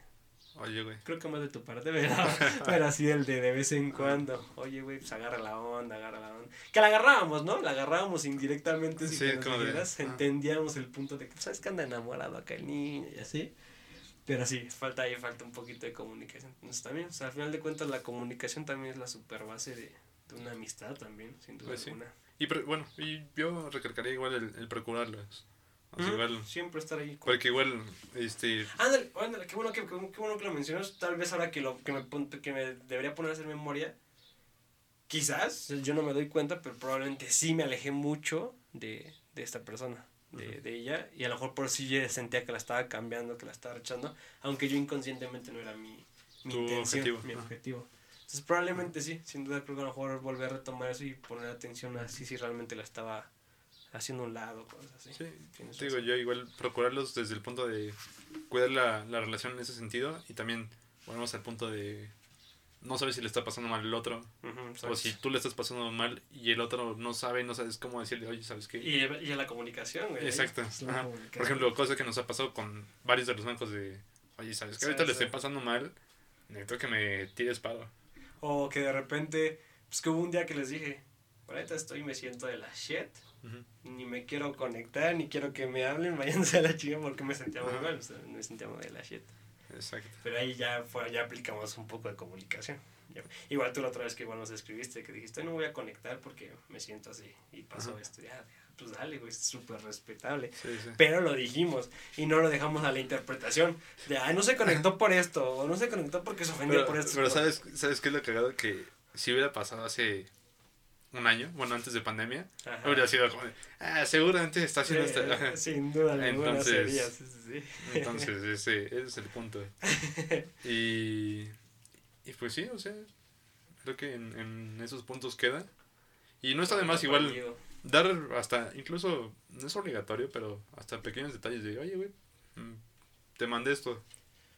Oye, güey. Creo que más de tu parte, pero, [LAUGHS] pero así el de de vez en cuando. Oye, güey, pues agarra la onda, agarra la onda. Que la agarrábamos, ¿no? La agarrábamos indirectamente, si Sí, como de, entendíamos el punto de que, pues, ¿sabes que anda enamorado acá el niño y así? Pero sí, falta ahí, falta un poquito de comunicación. Entonces también, o sea, al final de cuentas, la comunicación también es la super base de, de una amistad también, sin duda Pues sí. alguna. Y pre- bueno, y yo recalcaría igual el, el procurarlos. O sea, Ujú, igual, Siempre estar ahí. con- porque igual, este, Ándale, ándale, qué bueno que, qué, qué bueno que lo mencionas. Tal vez ahora que, lo, que, me, que me debería poner a hacer memoria, quizás, yo no me doy cuenta, pero probablemente sí me alejé mucho de, de esta persona, de, de ella, y a lo mejor por sí yo sentía que la estaba cambiando, que la estaba rechazando, aunque yo inconscientemente no era mi, mi intención, objetivo, mi objetivo. Entonces probablemente sí, sin duda creo que a lo mejor volver a retomar eso y poner atención a si, si realmente la estaba haciendo un lado, cosas así. sí, Tienes te digo razón. yo igual procurarlos desde el punto de cuidar la, la relación en ese sentido y también volvemos al punto de no sabes si le está pasando mal el otro Ujú, o exacto. si tú le estás pasando mal y el otro no sabe, no sabes cómo decirle, oye, ¿sabes qué? Y, y a la comunicación, güey. Exacto. Ajá. comunicación. Por ejemplo, cosa que nos ha pasado con varios de los bancos de, oye, ¿sabes qué? Sí, Ahorita le sí. estoy pasando mal, necesito que me tires paro. O que de repente, pues que hubo un día que les dije, ahorita estoy me siento de la shit, Ujú. ni me quiero conectar, ni quiero que me hablen, [LAUGHS] váyanse a la chica porque me sentía muy mal, o sea, me sentía muy de la shit. Exacto. Pero ahí ya, fue, ya aplicamos un poco de comunicación. Ya- Igual tú la otra vez que igual nos escribiste, que dijiste, "Hoy no voy a conectar porque me siento así, y pasó Ajá. esto, ya, pues dale, güey, es súper respetable. Sí, sí. Pero lo dijimos y no lo dejamos a la interpretación de, ay, no se conectó por esto, o no se conectó porque se ofendió Pero, por esto. pero ¿sabes, ¿sabes qué es lo cagado? Que si hubiera pasado hace un año, bueno, antes de pandemia, Ajá. hubiera sido como, ah, seguramente está haciendo Sí, esto. Ajá. [LAUGHS] Sin duda alguna Entonces- sería, sí, sí. Entonces, ese, ese es el punto. [LAUGHS] Y, y pues sí, o sea, creo que en, en esos puntos queda. Y no está de más igual dar hasta, incluso, no es obligatorio, pero hasta pequeños detalles de, oye, güey, mm, te mandé esto.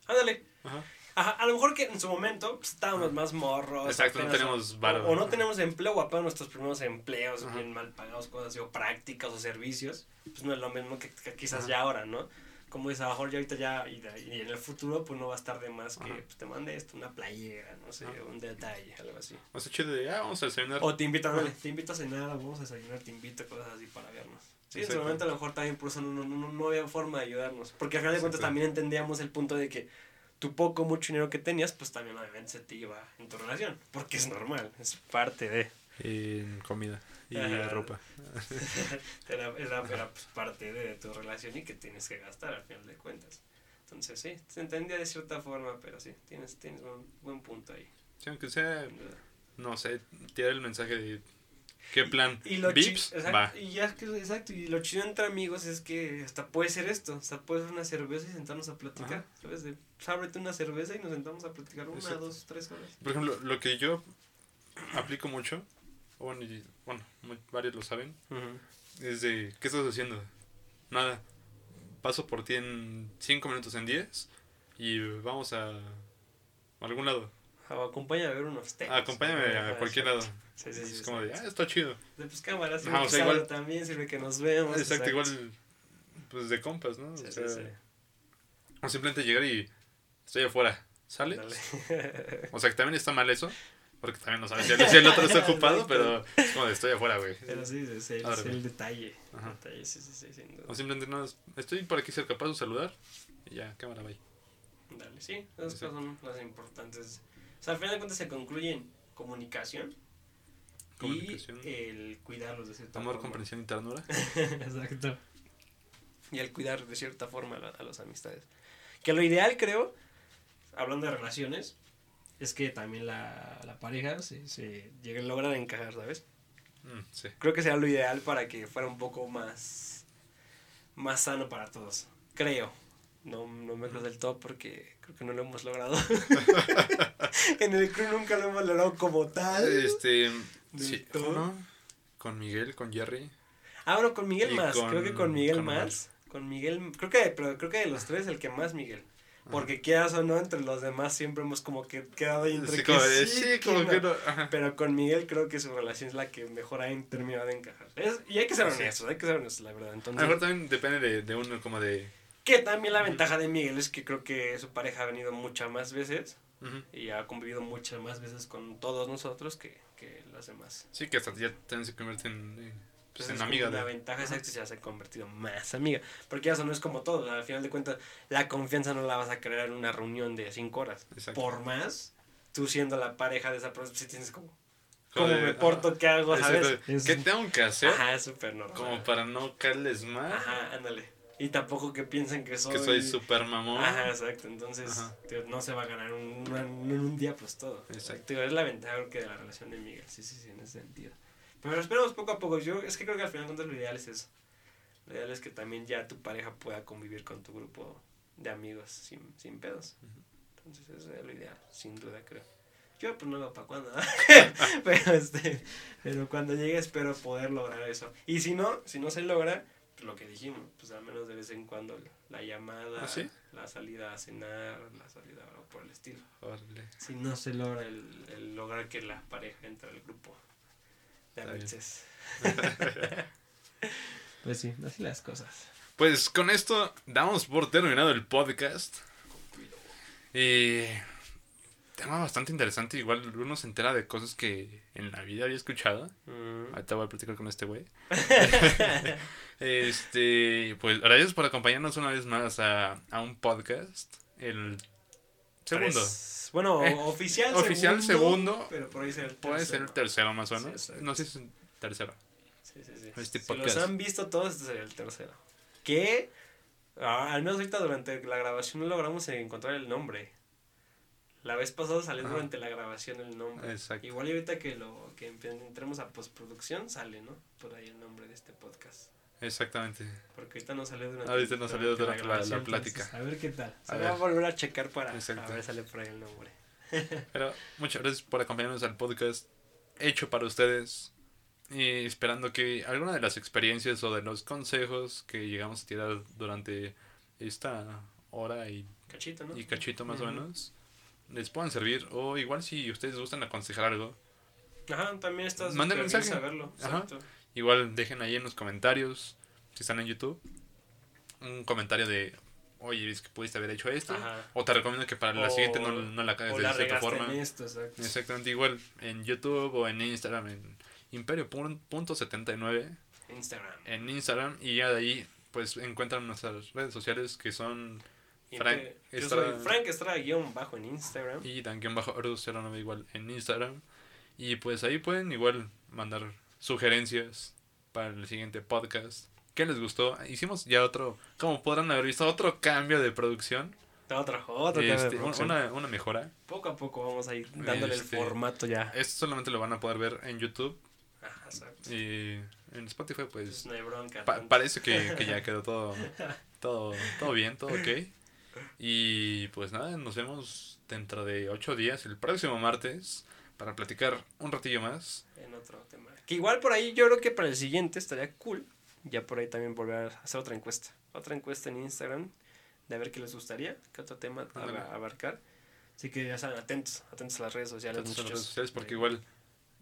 Ándale. Ajá. Ajá, a lo mejor que en su momento pues, estábamos más morros. Exacto, no apenas- tenemos varo. O, o no tenemos empleo, o apenas nuestros primeros empleos, Ajá. bien mal pagados, cosas así, o prácticas o servicios. Pues no es lo mismo que, que quizás Ajá. ya ahora, ¿no? Como dices, a lo mejor ya ahorita ya, y, de- y en el futuro, pues no va a estar de más que pues, te mande esto, una playera, no sé, un detalle, algo así. O sea, chido de, ah, vamos a desayunar. O te invitan, dale, [LAUGHS] te invito a cenar, vamos a desayunar, te invito, cosas así para vernos. Sí, en su momento a lo mejor también por eso no, no, no, no había forma de ayudarnos. Porque al final de cuentas también entendíamos el punto de que tu poco, mucho dinero que tenías, pues también obviamente se te iba en tu relación. Porque es normal, es parte de... En comida y Ajá. ropa. [LAUGHS] era, era, era, pues, parte de tu relación y que tienes que gastar al final de cuentas. Entonces sí, se entendía de cierta forma, pero sí, tienes, tienes un buen punto ahí. Sí, aunque sea, no sé, tirar el mensaje de, ¿qué plan? Y lo chi- ¿Vips? exacto, Va. Y ya exacto, y lo chido entre amigos es que hasta puede ser esto, hasta puede ser una cerveza y sentarnos a platicar, Ajá. ¿sabes? De, pues, ábrete una cerveza y nos sentamos a platicar una, Exacto. dos, tres horas. Por ejemplo, lo que yo aplico mucho, bueno, y- bueno, muy- varios lo saben, es de, ¿qué estás haciendo? Nada. Paso por ti en 5 minutos, en 10, y vamos a algún lado. O acompáñame a ver unos tenis. Acompáñame a cualquier exacto. lado. Sí, sí, sí. es como de, exacto. ah, está chido. De, pues cámara, sirve o sea, igual- también, sirve que nos vemos. Exacto, igual, pues de compas, ¿no? Sí, o, sea, o simplemente llegar y estoy afuera, ¿sale? Dale. O sea, que también está mal eso, porque también no sabes si el, otro está [LAUGHS] ocupado, Exacto. pero es como de estoy afuera, güey. Pero sí, es el, Ábreme. es el detalle. Ajá. detalle, sí, sí, sí, sin duda. O simplemente no, estoy por aquí cerca, paso a saludar y ya, cámara, bye. Dale, sí, esas Exacto. cosas son las importantes. O sea, al final de cuentas se concluyen comunicación, Comunicación. y el cuidarlos de cierta Amor, forma. comprensión y ternura. [LAUGHS] Exacto. Y el cuidar de cierta forma a, a las amistades. Que lo ideal, creo, hablando de relaciones, es que también la, la pareja se, se llegue, logran encajar, ¿sabes? Mm, sí. Creo que sería lo ideal para que fuera un poco más, más sano para todos. Creo. No, no me creo del todo porque creo que no lo hemos logrado. [LAUGHS] en el crew nunca lo hemos logrado como tal. Este, sí, uno, con Miguel, con Jerry. Ah, bueno, con Miguel Y más. con- creo que con Miguel con Omar. más. Con Miguel, creo que, pero creo que de los tres el que más Miguel. Porque quieras o no, entre los demás siempre hemos como que quedado ahí entre Sí, que como de, sí, sí, que como no. que no. Ajá. Pero con Miguel creo que su relación es la que mejor ha terminado de encajar. Es- y hay que ser Sí. honestos, hay que ser honestos, la verdad. A lo Entonces, mejor también depende de, de uno, como de. Que también la ventaja de Miguel es que creo que su pareja ha venido muchas más veces Ujú. y ha convivido muchas más veces con todos nosotros que, que las demás. Sí, que hasta ya también se convierte en, en, pues, en amiga La de. ventaja es que se ha convertido más amiga. Porque eso no es como todo. Al final de cuentas, la confianza no la vas a crear en una reunión de cinco horas. Exacto. Por más, tú siendo la pareja de esa persona, si tienes como, ¿cómo me porto? ¿Qué hago? ¿Sabes? ¿Qué tengo que hacer? Ajá, súper normal. Como para no caerles mal. Ajá, ándale. Y tampoco que piensen que soy... Que soy súper mamón. Ajá, exacto. Entonces, Ajá. tío, no se va a ganar un, un- en un día, pues todo. Exacto. Tío, es la ventaja que de la relación de. Sí, sí, sí, en ese sentido. Pero esperamos poco a poco. Yo es que creo que al final cuentas lo ideal es eso. Lo ideal es que también ya tu pareja pueda convivir con tu grupo de amigos sin, sin pedos. Entonces, eso es lo ideal, sin duda, creo. Yo, pues no veo para cuándo. [LAUGHS] [LAUGHS] pero, este, pero cuando llegue, espero poder lograr eso. Y si no, si no se logra, lo que dijimos, pues al menos de vez en cuando la llamada, ¿Ah, sí? la salida a cenar, la salida o por el estilo. Si no se logra el, el lograr que la pareja entre al grupo de. Alexis. [LAUGHS] pues sí, así las cosas. Pues con esto damos por terminado el podcast. Y tema bastante interesante. Igual uno se entera de cosas que en la vida había escuchado. Mm. Ahorita voy a platicar con este güey. [LAUGHS] este, pues gracias por acompañarnos una vez más a, a un podcast. El segundo. Tres. Bueno, Eh, oficial, oficial segundo, Pero por ahí ser el Puede ser el tercero más o menos. no sé si es el tercero. Sí, sí, sí. Este si los han visto todos, este sería el tercero. Que, ah, al menos ahorita durante la grabación no logramos encontrar el nombre. La vez pasada salió Ajá. durante la grabación el nombre. Exacto. Igual y ahorita que lo que entremos a postproducción sale, ¿no? Por ahí el nombre de este podcast. Exactamente. Porque ahorita no salió durante, Ahorita no salió durante la- plática. entonces, a ver qué tal. Se A va a ver. volver a checar para Exacto. a ver sale por ahí el nombre. [LAUGHS] Pero muchas gracias por acompañarnos al podcast hecho para ustedes. Y esperando que alguna de las experiencias o de los consejos que llegamos a tirar durante esta hora y, Cachito, ¿no? y cachito más o menos les puedan servir. O igual si ustedes gustan aconsejar algo, Ajá, también estás Manden mensaje. saberlo. Ajá. Igual dejen ahí en los comentarios, si están en YouTube, un comentario de, oye, es que pudiste haber hecho esto. O te recomiendo que para la O- siguiente no, no la cagues de la cierta forma. en esto, exacto. Exactamente igual en YouTube o en Instagram, en imperio.79 Instagram. en Instagram y ya de ahí pues encuentran nuestras redes sociales que son Frank Yo Estrada. soy Frank Estrada guion bajo en Instagram. y también bajo 09 igual en Instagram y pues ahí pueden igual mandar sugerencias para el siguiente podcast. ¿Qué les gustó? Hicimos ya otro, como podrán haber visto, otro cambio de producción. Otro, otro cambio de Este, producción. una, una mejora. Poco a poco vamos a ir dándole Este, el formato ya. Esto solamente lo van a poder ver en YouTube Ajá, exacto. y en Spotify pues no hay bronca. Pa- parece que, que ya [LAUGHS] quedó todo, todo, todo bien, todo ok. Y pues nada, nos vemos dentro de ocho días, el próximo martes, para platicar un ratillo más. En otro tema. Que igual por ahí yo creo que para el siguiente estaría cool. Ya por ahí también volver a hacer otra encuesta. Otra encuesta en Instagram. De a ver qué les gustaría. Qué otro tema abarcar. Así que ya saben, atentos. Atentos a las redes sociales. Las redes porque igual,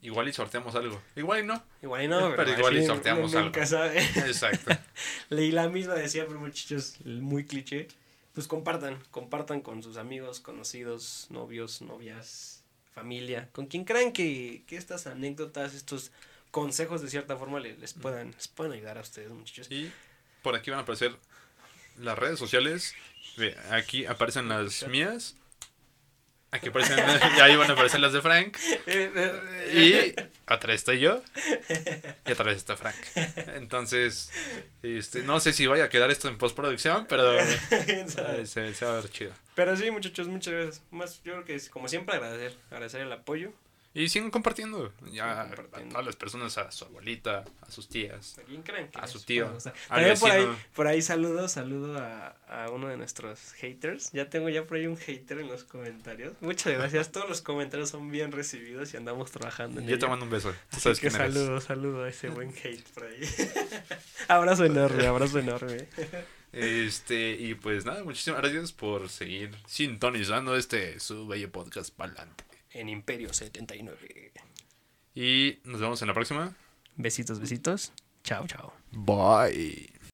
igual y sorteamos algo. Igual y no. Igual y no, Pero igual y sorteamos algo. sabe. Exacto. [LAUGHS] Leí la misma de siempre, muchachos, muy cliché. Pues compartan, compartan con sus amigos, conocidos, novios, novias, familia, con quien crean que, que estas anécdotas, estos consejos de cierta forma le- les puedan, les puedan ayudar a ustedes, muchachos. Y por aquí van a aparecer las redes sociales. Aquí aparecen las mías. Aquí aparecen, [LAUGHS] y ahí van a aparecer las de Frank. [LAUGHS] Y atrás estoy yo. Y atrás está Frank. Entonces, este, no sé si vaya a quedar esto en postproducción, pero [LAUGHS] eh, se, se va a ver chido. Pero sí, muchachos, muchas gracias. Más, yo creo que es como siempre agradecer, agradecer el apoyo. Y sigan compartiendo. Ya compartiendo. a todas las personas, a su abuelita, a sus tías. ¿A quién creen que A su tío, También por ahí, por ahí saludo, saludo a, a uno de nuestros haters. Ya tengo ya por ahí un hater en los comentarios. Muchas gracias. Todos los comentarios son bien recibidos y andamos trabajando en Yo te mando un beso. Tú sabes que quién eres. saludo, saludo a ese buen hate por ahí. [LAUGHS] abrazo enorme, abrazo enorme. Este, y pues nada, muchísimas gracias por seguir sintonizando este su bello podcast para adelante. En Imperio 79. Y nos vemos en la próxima. Besitos, besitos. Chao, chao. Bye.